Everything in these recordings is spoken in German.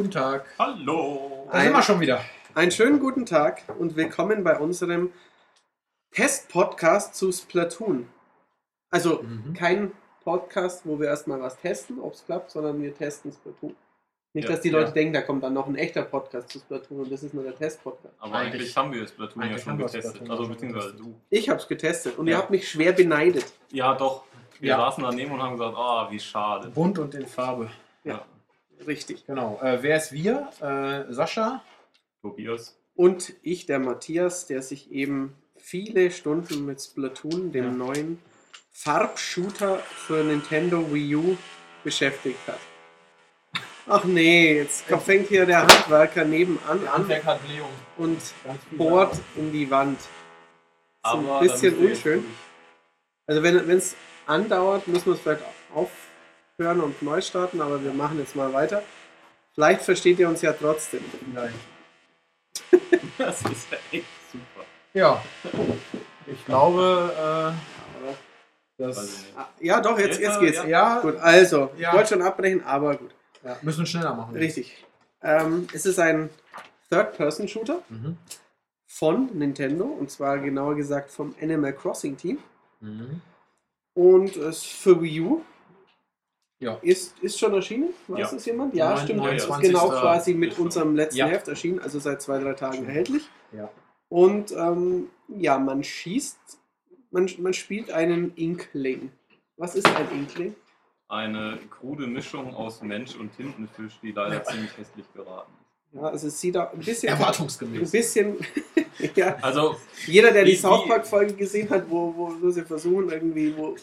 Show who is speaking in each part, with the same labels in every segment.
Speaker 1: Guten Tag.
Speaker 2: Hallo!
Speaker 1: Da sind wir schon wieder.
Speaker 3: Einen schönen guten Tag und willkommen bei unserem Test-Podcast zu Splatoon. Also
Speaker 1: Mhm.
Speaker 3: kein Podcast, wo wir erstmal was testen, ob es klappt, sondern wir testen Splatoon. Nicht,
Speaker 2: Ja,
Speaker 3: dass die Leute
Speaker 2: ja.
Speaker 3: denken, da kommt dann noch ein echter Podcast zu Splatoon und das ist nur der Test-Podcast.
Speaker 2: Aber
Speaker 1: Eigentlich-
Speaker 2: eigentlich, haben wir Splatoon ja schon getestet.
Speaker 1: Splatoon
Speaker 2: Also beziehungsweise du.
Speaker 3: Ich habe es getestet und ihr
Speaker 2: Ja.
Speaker 3: habt mich schwer beneidet.
Speaker 2: Ja, doch. Wir
Speaker 1: Ja.
Speaker 2: saßen daneben und haben gesagt, ah, wie schade.
Speaker 1: Bunt und in Farbe.
Speaker 2: Ja.
Speaker 3: Richtig.
Speaker 1: Genau. Äh, wer ist wir? Äh, Sascha.
Speaker 2: Tobias.
Speaker 3: Und ich, der Matthias, der sich eben viele Stunden mit Splatoon, dem
Speaker 1: Ja.
Speaker 3: neuen Farbshooter für Nintendo Wii U, beschäftigt hat. Ach nee, jetzt fängt hier der Handwerker nebenan an
Speaker 1: hat Leo.
Speaker 3: und bohrt in die Wand. Ist ein bisschen unschön. Also wenn es andauert, müssen wir es vielleicht aufhören und neu starten, aber wir machen jetzt mal weiter. Vielleicht versteht ihr uns ja trotzdem.
Speaker 1: Nein.
Speaker 2: Das ist ja echt super.
Speaker 1: Ja. Ich glaube, äh, das.
Speaker 3: Ah, Ja, doch, jetzt,
Speaker 2: Jetzt, äh,
Speaker 3: geht's.
Speaker 2: ja.
Speaker 1: Ja,
Speaker 3: Gut, also,
Speaker 1: Ja.
Speaker 3: ich wollte schon abbrechen, aber gut.
Speaker 1: ja, müssen wir schneller machen.
Speaker 3: Richtig. Ähm, es ist ein Third-Person-Shooter
Speaker 1: Mhm.
Speaker 3: von Nintendo und zwar genauer gesagt vom Animal Crossing Team.
Speaker 1: Mhm.
Speaker 3: Und es für Wii U
Speaker 1: Ja.
Speaker 3: ist, ist schon erschienen. Weiß
Speaker 2: Ja.
Speaker 3: das jemand? Ja, stimmt. Ist
Speaker 1: 29.
Speaker 3: genau quasi mit unserem letzten
Speaker 1: Ja.
Speaker 3: Heft erschienen, also seit zwei, drei Tagen erhältlich.
Speaker 1: Ja.
Speaker 3: Und ähm, ja, man schießt, man, man spielt einen Inkling. Was ist ein Inkling?
Speaker 2: Eine krude Mischung aus Mensch und Tintenfisch, die leider ziemlich hässlich geraten ist.
Speaker 3: Ja, also es sieht auch ein bisschen. Ein
Speaker 1: Erwartungsgemäß.
Speaker 3: bisschen. ja,
Speaker 2: Also,
Speaker 3: jeder, der die
Speaker 2: Wie-
Speaker 3: South
Speaker 2: wie-
Speaker 3: Park-Folge gesehen hat, wo, wo, wo sie versuchen, irgendwie, wo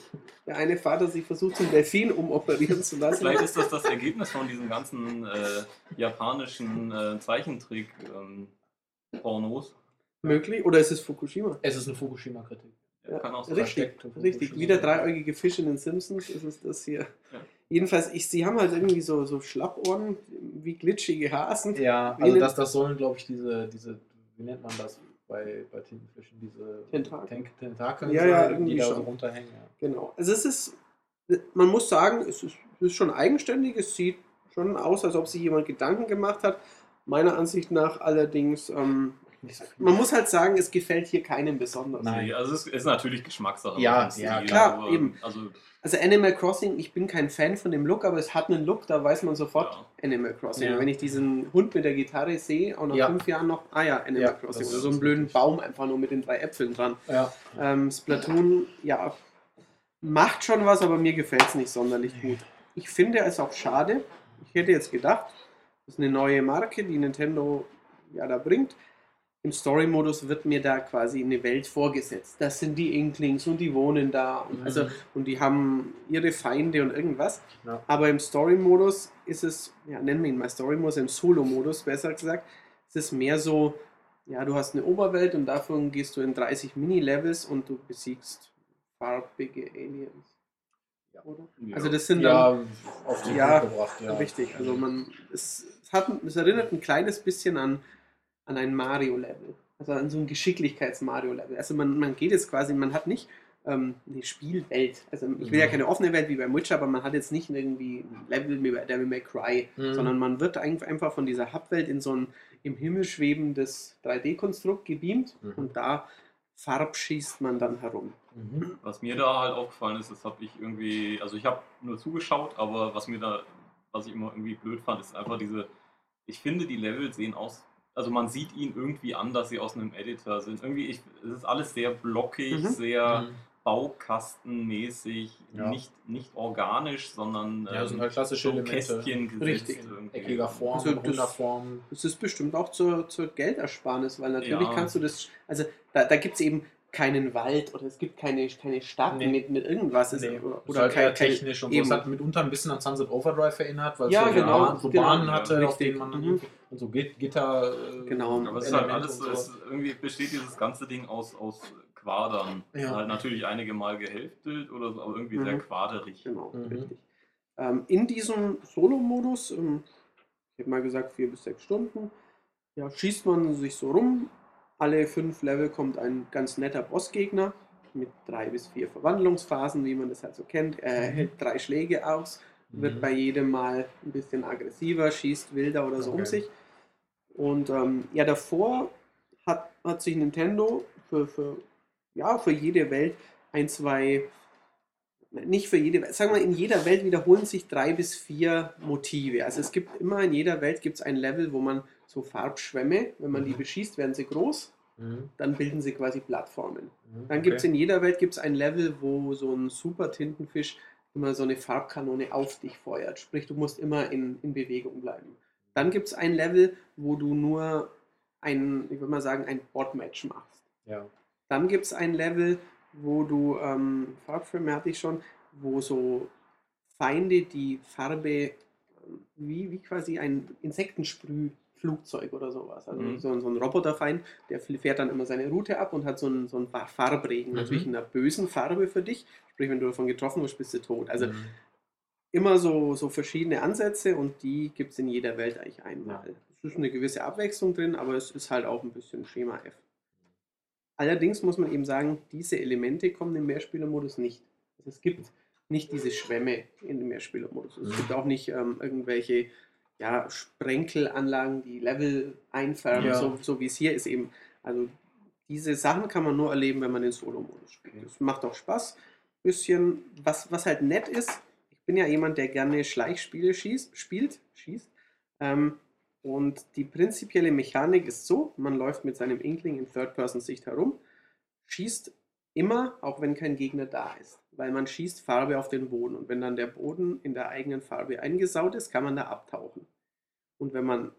Speaker 3: der eine Vater sich versucht, zum Delfin umoperieren zu lassen.
Speaker 2: vielleicht ist das das Ergebnis von diesen ganzen äh, japanischen äh, Zeichentrick-Pornos.
Speaker 3: Möglich. Oder ist es Fukushima?
Speaker 1: Es ist eine Fukushima-Kritik.
Speaker 3: Ja,
Speaker 2: Kann auch sein.
Speaker 3: richtig, richtig.
Speaker 1: Fukushima.
Speaker 3: Wie der dreieugige Fisch in den Simpsons ist es das hier.
Speaker 2: Ja.
Speaker 3: Jedenfalls, ich, sie haben halt irgendwie so, so Schlappohren, wie glitschige Hasen.
Speaker 1: Ja, also das, das sollen, glaube ich, diese, diese, wie nennt man das bei, bei Tintenfischen, diese
Speaker 3: Tentakel.
Speaker 1: Tenk- Tentakel,
Speaker 3: Ja, ja,
Speaker 1: sein,
Speaker 3: irgendwie
Speaker 1: die da so runterhängen. Ja.
Speaker 3: Genau. Also es ist, man muss sagen, es ist, es ist schon eigenständig, es sieht schon aus, als ob sich jemand Gedanken gemacht hat. Meiner Ansicht nach allerdings, ähm. Man muss halt sagen, es gefällt hier keinem besonders.
Speaker 1: Nein.
Speaker 2: Also es ist natürlich Geschmackssache.
Speaker 1: Ja,
Speaker 2: und Stil,
Speaker 1: ja,
Speaker 3: klar,
Speaker 2: aber,
Speaker 3: eben.
Speaker 2: Also,
Speaker 3: Also Animal Crossing, ich bin kein Fan von dem Look, aber es hat einen Look, da weiß man sofort
Speaker 2: Ja.
Speaker 3: Animal Crossing.
Speaker 1: Ja.
Speaker 3: Wenn ich diesen Hund mit der Gitarre sehe, auch nach
Speaker 1: Ja.
Speaker 3: fünf Jahren noch, ah ja, Animal
Speaker 1: Ja,
Speaker 3: Crossing. Oder so einen blöden
Speaker 1: richtig.
Speaker 3: Baum einfach nur mit den drei Äpfeln dran.
Speaker 1: Ja.
Speaker 3: Ähm, Splatoon, ja, macht schon was, aber mir gefällt es nicht sonderlich gut. Ich finde es auch schade. Ich hätte jetzt gedacht, das ist eine neue Marke, die Nintendo ja da bringt. Im Story-Modus wird mir da quasi eine Welt vorgesetzt. Das sind die Inklings und die wohnen da. Und, also,
Speaker 1: Mhm.
Speaker 3: und die haben ihre Feinde und irgendwas.
Speaker 1: Ja.
Speaker 3: Aber im Story-Modus ist es, ja, nennen wir ihn mal Story-Modus, im Solo-Modus besser gesagt, ist es mehr so, ja, du hast eine Oberwelt und davon gehst du in 30 Mini-Levels und du besiegst farbige Aliens.
Speaker 1: Ja.
Speaker 3: Oder?
Speaker 2: Ja.
Speaker 3: Also das sind dann
Speaker 1: ja, auf den
Speaker 3: Ja,
Speaker 1: gebracht. Ja.
Speaker 3: richtig. Also man, es, hat, es erinnert ein kleines bisschen an, an ein Mario-Level. Also an so ein Geschicklichkeits-Mario-Level. Also man, man geht jetzt quasi, man hat nicht ähm, eine Spielwelt. Also ich will ja
Speaker 1: Mhm.
Speaker 3: keine offene Welt wie bei Witcher, aber man hat jetzt nicht irgendwie ein Level wie bei Devil May Cry,
Speaker 1: Mhm.
Speaker 3: sondern man wird ein- einfach von dieser Hubwelt in so ein im Himmel schwebendes 3D-Konstrukt gebeamt
Speaker 1: Mhm.
Speaker 3: und da farbschießt man dann herum.
Speaker 1: Mhm.
Speaker 2: Was mir da halt aufgefallen ist, das habe ich irgendwie, also ich habe nur zugeschaut, aber was mir da, was ich immer irgendwie blöd fand, ist einfach diese, ich finde die Level sehen aus, also man sieht ihnen irgendwie an, dass sie aus einem Editor sind. Irgendwie, ich, es ist alles sehr blockig,
Speaker 3: Mhm.
Speaker 2: sehr
Speaker 1: Mhm.
Speaker 2: baukastenmäßig,
Speaker 1: Ja.
Speaker 2: nicht, nicht organisch, sondern
Speaker 1: Ja,
Speaker 2: ähm,
Speaker 1: sind halt klassische
Speaker 2: so. Kästchen gesetzt
Speaker 3: Richtig.
Speaker 2: irgendwie.
Speaker 1: Eckiger Form,
Speaker 3: Also das-
Speaker 1: runder Form.
Speaker 3: Das ist bestimmt auch zur, zur Geldersparnis, weil natürlich
Speaker 2: Ja.
Speaker 3: kannst du das, also da, da gibt es eben keinen Wald oder es gibt keine, keine Stadt
Speaker 1: Nee.
Speaker 3: mit, mit irgendwas. Es-
Speaker 1: Nee,
Speaker 3: oder
Speaker 1: ist
Speaker 3: oder
Speaker 1: halt
Speaker 3: kein,
Speaker 1: technisch und so.
Speaker 3: eben.
Speaker 1: Es hat mitunter ein bisschen an Sunset Overdrive erinnert, weil es
Speaker 3: Ja,
Speaker 1: so,
Speaker 3: genau,
Speaker 1: Bahn, so
Speaker 3: genau.
Speaker 1: Bahnen hatte,
Speaker 3: Ja,
Speaker 1: auf denen man
Speaker 3: Mhm.
Speaker 1: und so Git- Gitter. äh,
Speaker 3: Genau.
Speaker 2: Aber es ist halt alles,
Speaker 1: so.
Speaker 2: es irgendwie besteht dieses ganze Ding aus, aus Quadern.
Speaker 1: Ja.
Speaker 2: Halt natürlich einige Mal gehälftet oder so, aber irgendwie sehr
Speaker 3: Mhm.
Speaker 2: quaderig.
Speaker 3: Genau,
Speaker 1: Mhm.
Speaker 3: richtig. Ähm, in diesem Solo-Modus, ähm, ich habe mal gesagt vier bis sechs Stunden, ja, schießt man sich so rum. Alle fünf Level kommt ein ganz netter Bossgegner mit drei bis vier Verwandlungsphasen, wie man das halt so kennt. Er
Speaker 1: Mhm.
Speaker 3: hält drei Schläge aus wird
Speaker 1: Mhm.
Speaker 3: bei jedem Mal ein bisschen aggressiver, schießt wilder oder so um
Speaker 1: Okay.
Speaker 3: sich. Und ähm, ja, davor hat, hat sich Nintendo für, für, ja, für jede Welt ein, zwei, nicht für jede Welt, sagen wir, in jeder Welt wiederholen sich drei bis vier Motive. Also es gibt immer in jeder Welt gibt es ein Level, wo man so Farbschwämme, wenn man die
Speaker 1: Mhm.
Speaker 3: beschießt, werden sie groß,
Speaker 1: Mhm.
Speaker 3: dann bilden sie quasi Plattformen.
Speaker 1: Mhm.
Speaker 3: Dann gibt es
Speaker 1: Okay.
Speaker 3: in jeder Welt gibt's ein Level, wo so ein super Tintenfisch immer so eine Farbkanone auf dich feuert. Sprich, du musst immer in, in Bewegung bleiben. Dann gibt es ein Level, wo du nur ein, ich würde mal sagen, ein Bot-Match machst.
Speaker 1: Ja.
Speaker 3: Dann gibt es ein Level, wo du, ähm, Farbfilme hatte ich schon, wo so Feinde die Farbe, ähm, wie, wie quasi ein Insektensprühflugzeug oder sowas. Also
Speaker 2: Mhm.
Speaker 3: so, ein- so ein Roboterfeind, der fährt dann immer seine Route ab und hat so einen, so einen Far- Farbregen.
Speaker 1: Mhm.
Speaker 3: Natürlich in einer bösen Farbe für dich. Sprich, wenn du davon getroffen wirst, bist du tot. Also
Speaker 1: Mhm.
Speaker 3: immer so, so verschiedene Ansätze und die gibt es in jeder Welt eigentlich einmal. Es ist eine gewisse Abwechslung drin, aber es ist halt auch ein bisschen Schema F. Allerdings muss man eben sagen, diese Elemente kommen im Mehrspielermodus nicht. Also es gibt nicht diese Schwämme in dem Mehrspielermodus. Es
Speaker 1: Mhm.
Speaker 3: gibt auch nicht ähm, irgendwelche ja, Sprenkelanlagen, die Level einfärben,
Speaker 1: Ja.
Speaker 3: so, so wie es hier ist eben. Also diese Sachen kann man nur erleben, wenn man den Solo-Modus spielt. Das macht auch Spaß. Bisschen, was, was halt nett ist, ich bin ja jemand, der gerne Schleichspiele schießt, spielt, schießt. Ähm, und die prinzipielle Mechanik ist so, man läuft mit seinem Inkling in Third-Person-Sicht herum, schießt immer, auch wenn kein Gegner da ist. Weil man schießt Farbe auf den Boden. Und wenn dann der Boden in der eigenen Farbe eingesaut ist, kann man da abtauchen. Und wenn man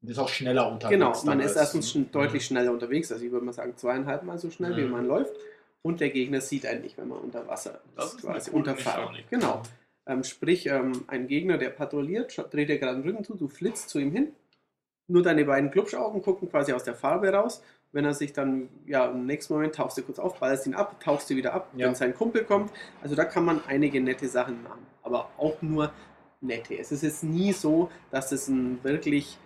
Speaker 1: Das ist auch schneller unterwegs.
Speaker 3: Genau, man ist erstens schon
Speaker 1: Mhm.
Speaker 3: deutlich schneller unterwegs, also ich würde mal sagen zweieinhalb Mal so schnell, wie
Speaker 1: Mhm.
Speaker 3: man läuft. Und der Gegner sieht einen nicht, wenn man unter Wasser
Speaker 2: Das
Speaker 3: ist,
Speaker 2: ist
Speaker 3: quasi unter.
Speaker 2: Mechanik.
Speaker 3: Genau. Ähm, sprich, ähm, ein Gegner, der patrouilliert, dreht dir gerade den Rücken zu, du flitzt zu ihm hin. Nur deine beiden Klubschaugen gucken quasi aus der Farbe raus. Wenn er sich dann, ja, im nächsten Moment tauchst du kurz auf, ballerst ihn ab, tauchst du wieder ab,
Speaker 1: Ja.
Speaker 3: wenn sein Kumpel kommt. Also da kann man einige nette Sachen machen. Aber auch nur nette. Es ist jetzt nie so, dass es ein wirklich,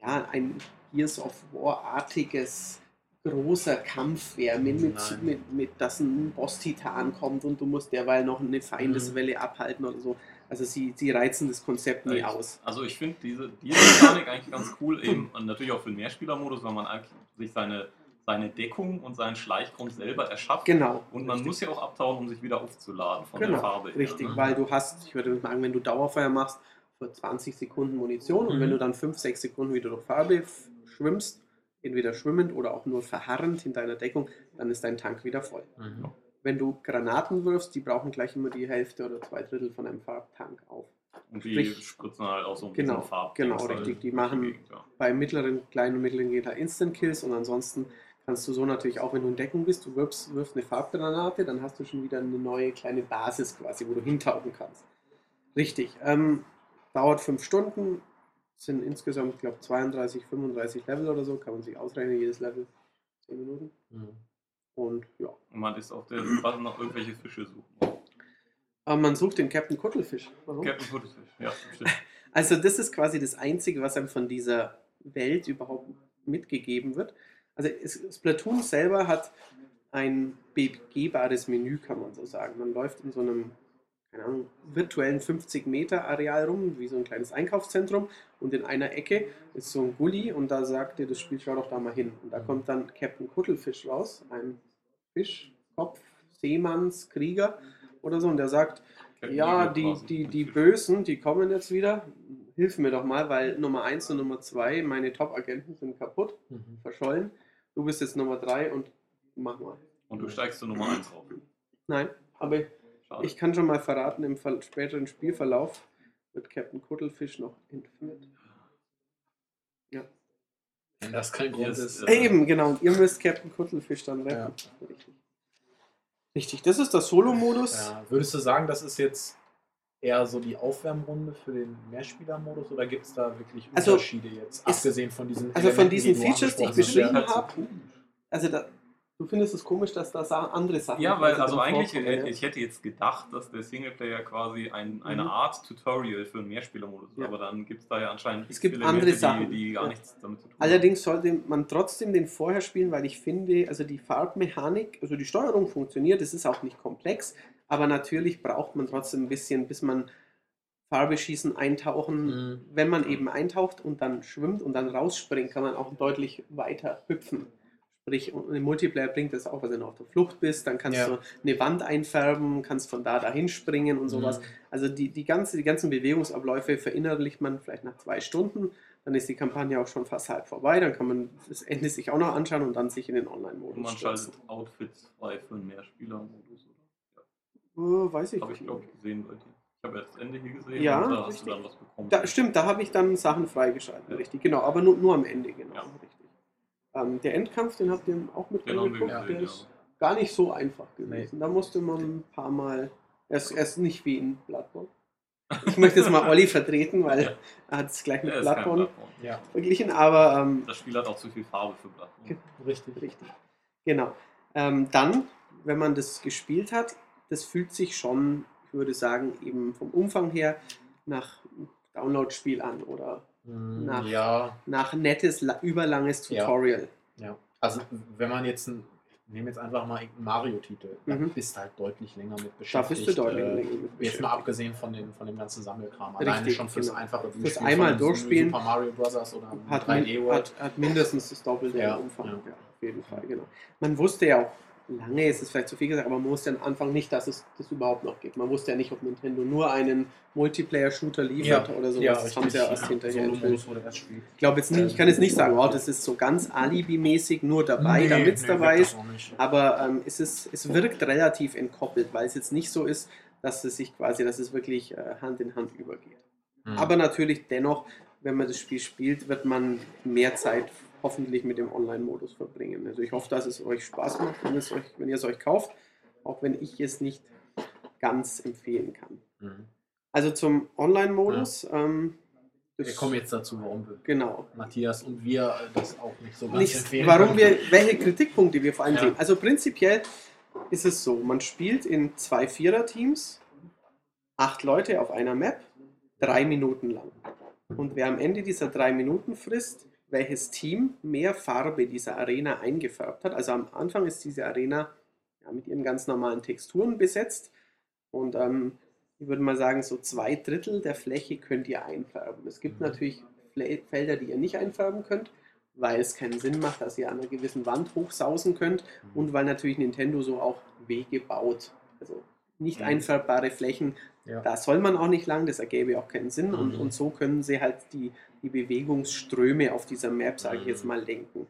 Speaker 3: ja, ein Gears of War-artiges großer Kampf wäre, mit, mit, mit, mit, dass ein Boss-Titan kommt und du musst derweil noch eine Feindeswelle abhalten oder so. Also sie, sie reizen das Konzept nie
Speaker 2: Ich-
Speaker 3: aus.
Speaker 2: Also ich finde diese, diese Mechanik eigentlich ganz cool, eben und natürlich auch für den Mehrspielermodus, weil man eigentlich sich seine, seine Deckung und seinen Schleichgrund selber erschafft.
Speaker 3: Genau.
Speaker 2: Und man
Speaker 3: richtig.
Speaker 2: muss ja auch abtauchen, um sich wieder aufzuladen von
Speaker 3: Genau,
Speaker 2: der Farbe. her,
Speaker 3: Richtig,
Speaker 2: ne?
Speaker 3: weil du hast, ich würde sagen, wenn du Dauerfeuer machst, für 20 Sekunden Munition und
Speaker 1: Mhm.
Speaker 3: wenn du dann 5, 6 Sekunden wieder durch Farbe schwimmst, entweder schwimmend oder auch nur verharrend in deiner Deckung, dann ist dein Tank wieder voll.
Speaker 1: Mhm.
Speaker 3: Wenn du Granaten wirfst, die brauchen gleich immer die Hälfte oder zwei Drittel von einem Farbtank auf.
Speaker 2: Und die
Speaker 3: sprich-
Speaker 2: spritzen halt auch so ein
Speaker 3: Genau,
Speaker 2: bisschen Farb.
Speaker 3: genau, richtig. Die machen- Bei mittleren, kleinen und mittleren geht halt Instant Kills und ansonsten kannst du so natürlich auch, wenn du in Deckung bist, du wirfst, wirfst eine Farbgranate, dann hast du schon wieder eine neue kleine Basis quasi, wo du hintauchen kannst. Richtig. Ähm, dauert fünf Stunden, sind insgesamt, ich glaube, 32, 35 Level oder so, kann man sich ausrechnen, jedes Level 10 Minuten.
Speaker 1: Mhm.
Speaker 3: Und ja.
Speaker 2: Und man ist auf der Suche nach irgendwelche Fische suchen.
Speaker 3: Aber man sucht den Captain Kuttelfisch. Warum?
Speaker 2: Captain Puddlefish, ja, stimmt.
Speaker 3: Also das ist quasi das Einzige, was einem von dieser Welt überhaupt mitgegeben wird. Also Splatoon selber hat ein begehbares Menü, kann man so sagen. Man läuft in so einem, keine Ahnung, virtuellen 50 Meter Areal rum, wie so ein kleines Einkaufszentrum und in einer Ecke ist so ein Gully und da sagt dir das Spiel, schau doch da mal hin. Und da kommt dann Captain Kuttelfisch raus, ein Fischkopf, Seemannskrieger oder so und der sagt, ja, die, die, die Bösen, die kommen jetzt wieder. Hilf mir doch mal, weil Nummer 1 und Nummer 2, meine Top-Agenten sind kaputt,
Speaker 1: Mhm.
Speaker 3: verschollen. Du bist jetzt Nummer 3 und mach mal.
Speaker 2: Und du steigst zu Nummer 1 auf.
Speaker 3: Nein, aber
Speaker 2: Schade.
Speaker 3: ich kann schon mal verraten, im späteren Spielverlauf wird Captain Kuttelfisch noch entführt.
Speaker 1: Wenn das kein Grund ist.
Speaker 2: äh,
Speaker 3: Eben, genau. Und ihr müsst Captain Kuttelfisch dann retten. Richtig. Richtig, das ist der Solo-Modus.
Speaker 1: Ja. Würdest du sagen, das ist jetzt eher so die Aufwärmrunde für den Mehrspieler-Modus oder gibt es da wirklich
Speaker 3: Also,
Speaker 1: Unterschiede jetzt,
Speaker 3: es-
Speaker 1: abgesehen von diesen
Speaker 3: also von diesen Features, die ich beschrieben habe, Also da, du findest es komisch, dass da andere Sachen
Speaker 2: Ja, weil also eigentlich,
Speaker 3: ja.
Speaker 2: ich hätte jetzt gedacht, dass der Singleplayer quasi ein, eine
Speaker 3: Mhm.
Speaker 2: Art Tutorial für einen Mehrspielermodus ist,
Speaker 3: Ja.
Speaker 2: aber dann gibt es da ja anscheinend
Speaker 3: Es gibt
Speaker 2: Elemente,
Speaker 3: andere Sachen.
Speaker 2: die, die gar
Speaker 3: Ja.
Speaker 2: nichts damit zu tun
Speaker 3: Allerdings sollte man trotzdem den vorher spielen, weil ich finde, also die Farbmechanik, also die Steuerung funktioniert, es ist auch nicht komplex, aber natürlich braucht man trotzdem ein bisschen, bis man Farbe schießen, eintauchen.
Speaker 1: Mhm.
Speaker 3: Wenn man eben eintaucht und dann schwimmt und dann rausspringt, kann man auch deutlich weiter hüpfen. Und im Multiplayer bringt das auch, wenn du auf der Flucht bist, dann kannst
Speaker 1: Ja.
Speaker 3: du eine Wand einfärben, kannst von da dahin springen und sowas.
Speaker 1: Mhm.
Speaker 3: Also die, die, ganze, die ganzen Bewegungsabläufe verinnerlicht man vielleicht nach zwei Stunden. Dann ist die Kampagne auch schon fast halb vorbei. Dann kann man das Ende sich auch noch anschauen und dann sich in den
Speaker 2: Und
Speaker 3: Online-Modus
Speaker 2: man
Speaker 3: stürzen.
Speaker 2: schaltet Outfits frei für einen Mehrspieler-Modus, oder?
Speaker 3: Oh, weiß ich
Speaker 2: Habe ich,
Speaker 3: nicht.
Speaker 2: glaube ich, gesehen bei dir. Ich habe ja das Ende hier gesehen
Speaker 3: Ja,
Speaker 2: und da hast
Speaker 3: richtig.
Speaker 2: du dann was bekommen.
Speaker 3: Da, stimmt, da habe ich dann Sachen freigeschaltet,
Speaker 2: Ja.
Speaker 3: richtig, genau, aber nur, nur am Ende, genau,
Speaker 2: Ja.
Speaker 3: richtig. Ähm, der Endkampf, den habt ihr auch mit
Speaker 2: wir
Speaker 3: angeguckt, der
Speaker 2: ja.
Speaker 3: ist gar nicht so einfach gewesen. Da musste man ein paar Mal, er ist, er ist nicht wie in Bloodborne. Ich möchte jetzt mal Olli vertreten, weil
Speaker 2: Ja.
Speaker 3: er hat es gleich mit
Speaker 2: Ja,
Speaker 3: Bloodborne
Speaker 2: Bloodborne.
Speaker 1: Ja,
Speaker 3: verglichen, aber ähm,
Speaker 2: Das Spiel hat auch zu viel Farbe für Bloodborne.
Speaker 1: richtig.
Speaker 3: Richtig. Genau. Ähm, dann, wenn man das gespielt hat, das fühlt sich schon, ich würde sagen, eben vom Umfang her nach einem Download-Spiel an oder Nach-
Speaker 1: Ja,
Speaker 3: nach nettes, la- überlanges
Speaker 1: Ja.
Speaker 3: Tutorial.
Speaker 1: ja. Also wenn man jetzt ein, ich nehme jetzt einfach mal irgendeinen Mario-Titel, da
Speaker 3: Mhm.
Speaker 1: bist du halt deutlich länger mit
Speaker 3: Da
Speaker 1: beschäftigt.
Speaker 3: bist du deutlich
Speaker 1: äh,
Speaker 3: länger mit
Speaker 1: Jetzt
Speaker 3: beschäftigt.
Speaker 1: mal abgesehen von, den, von dem ganzen Sammelkram.
Speaker 3: Richtig,
Speaker 1: Alleine schon fürs
Speaker 3: genau.
Speaker 1: einfache
Speaker 3: Fürs einmal durchspielen.
Speaker 1: Super Mario Bros. oder
Speaker 3: Hat,
Speaker 1: 3D
Speaker 3: min,
Speaker 1: World.
Speaker 3: hat, hat mindestens das Doppelte
Speaker 1: Ja,
Speaker 3: Umfang.
Speaker 1: ja.
Speaker 3: Ja. auf jeden Fall, genau. Man wusste ja auch lange, ist es vielleicht zu viel gesagt, aber man wusste am Anfang nicht, dass es das überhaupt noch gibt. Man wusste ja nicht, ob Nintendo nur einen Multiplayer-Shooter liefert oder sowas.
Speaker 1: ja,
Speaker 3: das haben sie ja erst hinterher
Speaker 1: spielt.
Speaker 3: Ich glaube jetzt nicht, ich kann jetzt nicht sagen, oh, das ist so ganz Alibi-mäßig nur dabei,
Speaker 1: Nee,
Speaker 3: damit es
Speaker 1: nee,
Speaker 3: dabei ist. Aber ähm, es, ist, es wirkt relativ entkoppelt, weil es jetzt nicht so ist, dass es sich quasi, dass es wirklich äh, Hand in Hand übergeht.
Speaker 1: Mhm.
Speaker 3: Aber natürlich dennoch, wenn man das Spiel spielt, wird man mehr Zeit hoffentlich mit dem Online-Modus verbringen. Also ich hoffe, dass es euch Spaß macht, wenn, es euch, wenn ihr es euch kauft, auch wenn ich es nicht ganz empfehlen kann.
Speaker 1: Mhm.
Speaker 3: Also zum Online-Modus. Ähm,
Speaker 1: Wir kommen jetzt dazu, warum wir,
Speaker 3: Genau.
Speaker 1: Matthias und wir das auch nicht so ganz
Speaker 3: nicht,
Speaker 1: empfehlen
Speaker 3: warum
Speaker 1: können.
Speaker 3: wir, welche Kritikpunkte wir vor allem
Speaker 1: Ja.
Speaker 3: sehen. Also prinzipiell ist es so, man spielt in zwei Vierer-Teams, acht Leute auf einer Map, drei Minuten lang. Und wer am Ende dieser drei Minuten frisst, welches Team mehr Farbe dieser Arena eingefärbt hat. Also am Anfang ist diese Arena ja, mit ihren ganz normalen Texturen besetzt. Und ähm, ich würde mal sagen, so zwei Drittel der Fläche könnt ihr einfärben. Es gibt
Speaker 1: Mhm.
Speaker 3: natürlich Felder, die ihr nicht einfärben könnt, weil es keinen Sinn macht, dass ihr an einer gewissen Wand hochsausen könnt
Speaker 1: Mhm.
Speaker 3: und weil natürlich Nintendo so auch Wege baut. Also nicht
Speaker 2: Mhm.
Speaker 3: einfärbbare Flächen,
Speaker 1: Ja.
Speaker 3: da soll man auch nicht lang, das ergäbe auch keinen Sinn. Und,
Speaker 1: Mhm.
Speaker 3: und so können sie halt die, die Bewegungsströme auf dieser Map, sage ich jetzt
Speaker 1: Mhm.
Speaker 3: mal, lenken.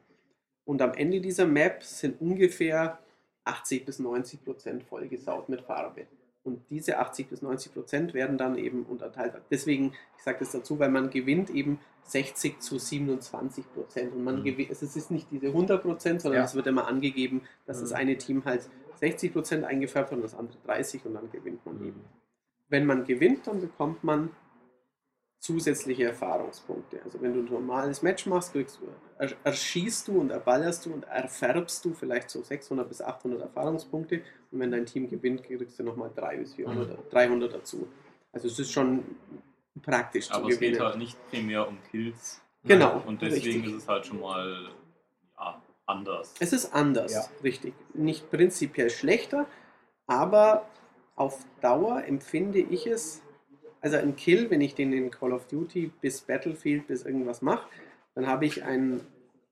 Speaker 3: Und am Ende dieser Map sind ungefähr 80 bis 90 Prozent vollgesaut mit Farbe. Und diese 80 bis 90 Prozent werden dann eben unterteilt. Deswegen, ich sage das dazu, weil man gewinnt eben 60 zu 27 Prozent. Und man
Speaker 1: Mhm.
Speaker 3: gewinnt, es ist nicht diese 100 Prozent, sondern
Speaker 1: Ja.
Speaker 3: es wird immer angegeben, dass das
Speaker 1: Mhm.
Speaker 3: eine Team halt 60 Prozent eingefärbt hat und das andere 30 und dann gewinnt man
Speaker 1: Mhm.
Speaker 3: eben. Wenn man gewinnt, dann bekommt man zusätzliche Erfahrungspunkte. Also wenn du ein normales Match machst, kriegst du, er, erschießt du und erballerst du und erfärbst du vielleicht so 600 bis 800 Erfahrungspunkte und wenn dein Team gewinnt, kriegst du nochmal 300 bis 400, 300 dazu. Also es ist schon praktisch
Speaker 2: Aber
Speaker 3: zu
Speaker 2: es geht
Speaker 3: gewinnen.
Speaker 2: halt nicht primär um Kills.
Speaker 3: Genau,
Speaker 2: Und deswegen
Speaker 3: richtig.
Speaker 2: ist es halt schon mal ja, anders.
Speaker 3: Es ist anders,
Speaker 1: Ja.
Speaker 3: richtig. Nicht prinzipiell schlechter, aber auf Dauer empfinde ich es, also ein Kill, wenn ich den in Call of Duty bis Battlefield bis irgendwas mache, dann habe ich einen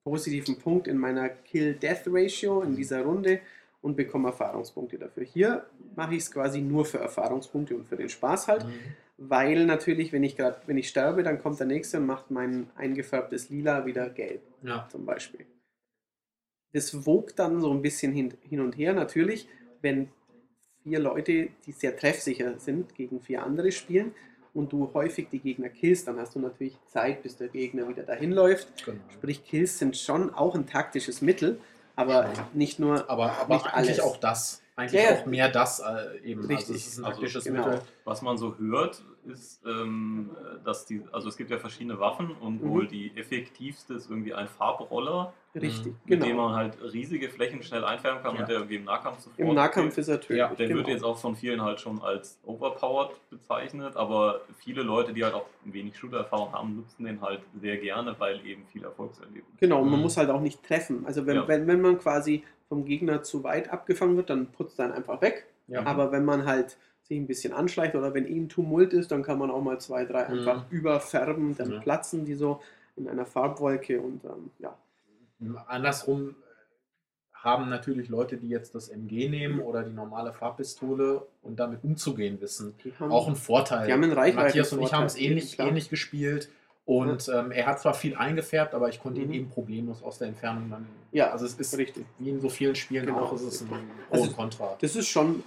Speaker 3: positiven Punkt in meiner Kill-Death-Ratio in dieser Runde und bekomme Erfahrungspunkte dafür. Hier mache ich es quasi nur für Erfahrungspunkte und für den Spaß halt,
Speaker 1: Mhm.
Speaker 3: weil natürlich, wenn ich gerade, wenn ich sterbe, dann kommt der nächste und macht mein eingefärbtes Lila wieder gelb
Speaker 1: Ja.
Speaker 3: zum Beispiel. Das wog dann so ein bisschen hin, hin und her. Natürlich, wenn vier Leute, die sehr treffsicher sind, gegen vier andere spielen und du häufig die Gegner killst, dann hast du natürlich Zeit, bis der Gegner wieder dahin läuft.
Speaker 1: Genau.
Speaker 3: Sprich, Kills sind schon auch ein taktisches Mittel, aber
Speaker 1: Schon.
Speaker 3: nicht nur.
Speaker 1: Aber, aber
Speaker 3: Nicht
Speaker 1: eigentlich
Speaker 3: alles.
Speaker 1: auch das. Eigentlich
Speaker 3: Ja,
Speaker 1: auch mehr das äh, eben. Also
Speaker 3: Richtig.
Speaker 1: es ist ein
Speaker 2: Also,
Speaker 1: taktisches
Speaker 3: genau.
Speaker 1: Mittel.
Speaker 2: Was man so hört, ist, ähm, dass die, also es gibt ja verschiedene Waffen und
Speaker 3: Mhm.
Speaker 2: wohl die effektivste ist irgendwie ein Farbroller,
Speaker 3: Richtig,
Speaker 2: mit dem
Speaker 3: genau.
Speaker 2: man halt riesige Flächen schnell einfärben kann
Speaker 1: Ja.
Speaker 2: und der irgendwie im Nahkampf sofort.
Speaker 3: Im Nahkampf
Speaker 2: geht.
Speaker 3: ist er tödlich.
Speaker 1: Ja,
Speaker 2: Der
Speaker 3: genau.
Speaker 2: wird jetzt auch von vielen halt schon als overpowered bezeichnet, aber viele Leute, die halt auch ein wenig Shooter-Erfahrung haben, nutzen den halt sehr gerne, weil eben viel Erfolgserlebnis.
Speaker 3: Genau, und man
Speaker 1: Mhm.
Speaker 3: muss halt auch nicht treffen. Also wenn,
Speaker 2: Ja.
Speaker 3: wenn, wenn man quasi vom Gegner zu weit abgefangen wird, dann putzt er ihn einfach weg.
Speaker 1: Ja.
Speaker 3: Aber wenn man halt sich ein bisschen anschleicht oder wenn eh ein Tumult ist, dann kann man auch mal zwei, drei
Speaker 1: Mhm.
Speaker 3: einfach überfärben, dann
Speaker 1: Ja.
Speaker 3: platzen die so in einer Farbwolke und ähm, ja.
Speaker 1: Andersrum haben natürlich Leute, die jetzt das MG nehmen oder die normale Farbpistole und damit umzugehen wissen,
Speaker 3: haben,
Speaker 1: auch einen Vorteil.
Speaker 3: Die haben einen
Speaker 1: Matthias und ich haben es ähnlich, ähnlich gespielt. Und ähm, er hat zwar viel eingefärbt, aber ich konnte ihn
Speaker 3: Mhm.
Speaker 1: eben problemlos aus der Entfernung dann.
Speaker 3: Ja,
Speaker 1: also es ist
Speaker 3: richtig.
Speaker 1: wie in so vielen Spielen
Speaker 3: Genau.
Speaker 1: auch, es ist ein Pro
Speaker 3: Also
Speaker 1: und Contra.
Speaker 3: Das ist schon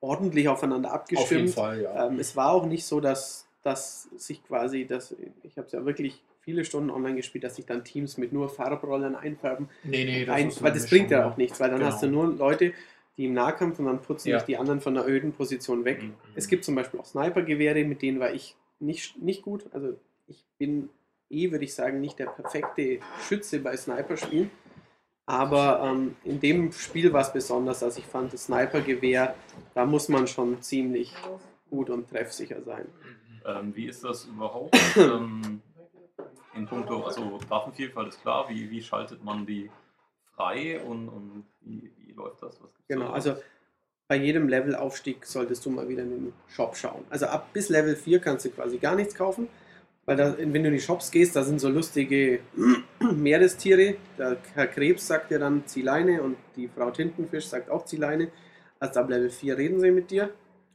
Speaker 3: ordentlich aufeinander
Speaker 1: Auf jeden
Speaker 3: abgestimmt.
Speaker 1: Fall, ja.
Speaker 3: Ähm, es war auch nicht so, dass, dass sich quasi, dass, ich habe es ja wirklich viele Stunden online gespielt, dass sich dann Teams mit nur Farbrollern einfärben.
Speaker 1: nee, nee,
Speaker 3: Ein,
Speaker 1: ist
Speaker 3: weil das bringt ja auch nichts, weil dann
Speaker 1: Genau.
Speaker 3: hast du nur Leute, die im Nahkampf und dann putzen
Speaker 1: Ja.
Speaker 3: sich die anderen von der öden Position weg.
Speaker 2: Mhm.
Speaker 3: Es gibt zum Beispiel auch Sniper-Gewehre, mit denen war ich nicht, nicht gut. Also ich bin eh, würde ich sagen, nicht der perfekte Schütze bei Sniper-Spielen. Aber ähm, in dem Spiel war es besonders, dass ich fand, das Sniper-Gewehr, da muss man schon ziemlich gut und treffsicher sein.
Speaker 2: Ähm, wie ist das überhaupt ähm, in puncto, also Waffenvielfalt ist klar, wie, wie schaltet man die frei und, und wie, wie läuft das?
Speaker 3: Genau,
Speaker 2: da?
Speaker 3: also bei jedem Levelaufstieg solltest du mal wieder in den Shop schauen. Also ab bis Level 4 kannst du quasi gar nichts kaufen, weil da, wenn du in die Shops gehst, da sind so lustige Meerestiere. Der Herr Krebs sagt dir dann zieh Leine und die Frau Tintenfisch sagt auch zieh Leine. Also ab Level 4 reden sie mit dir.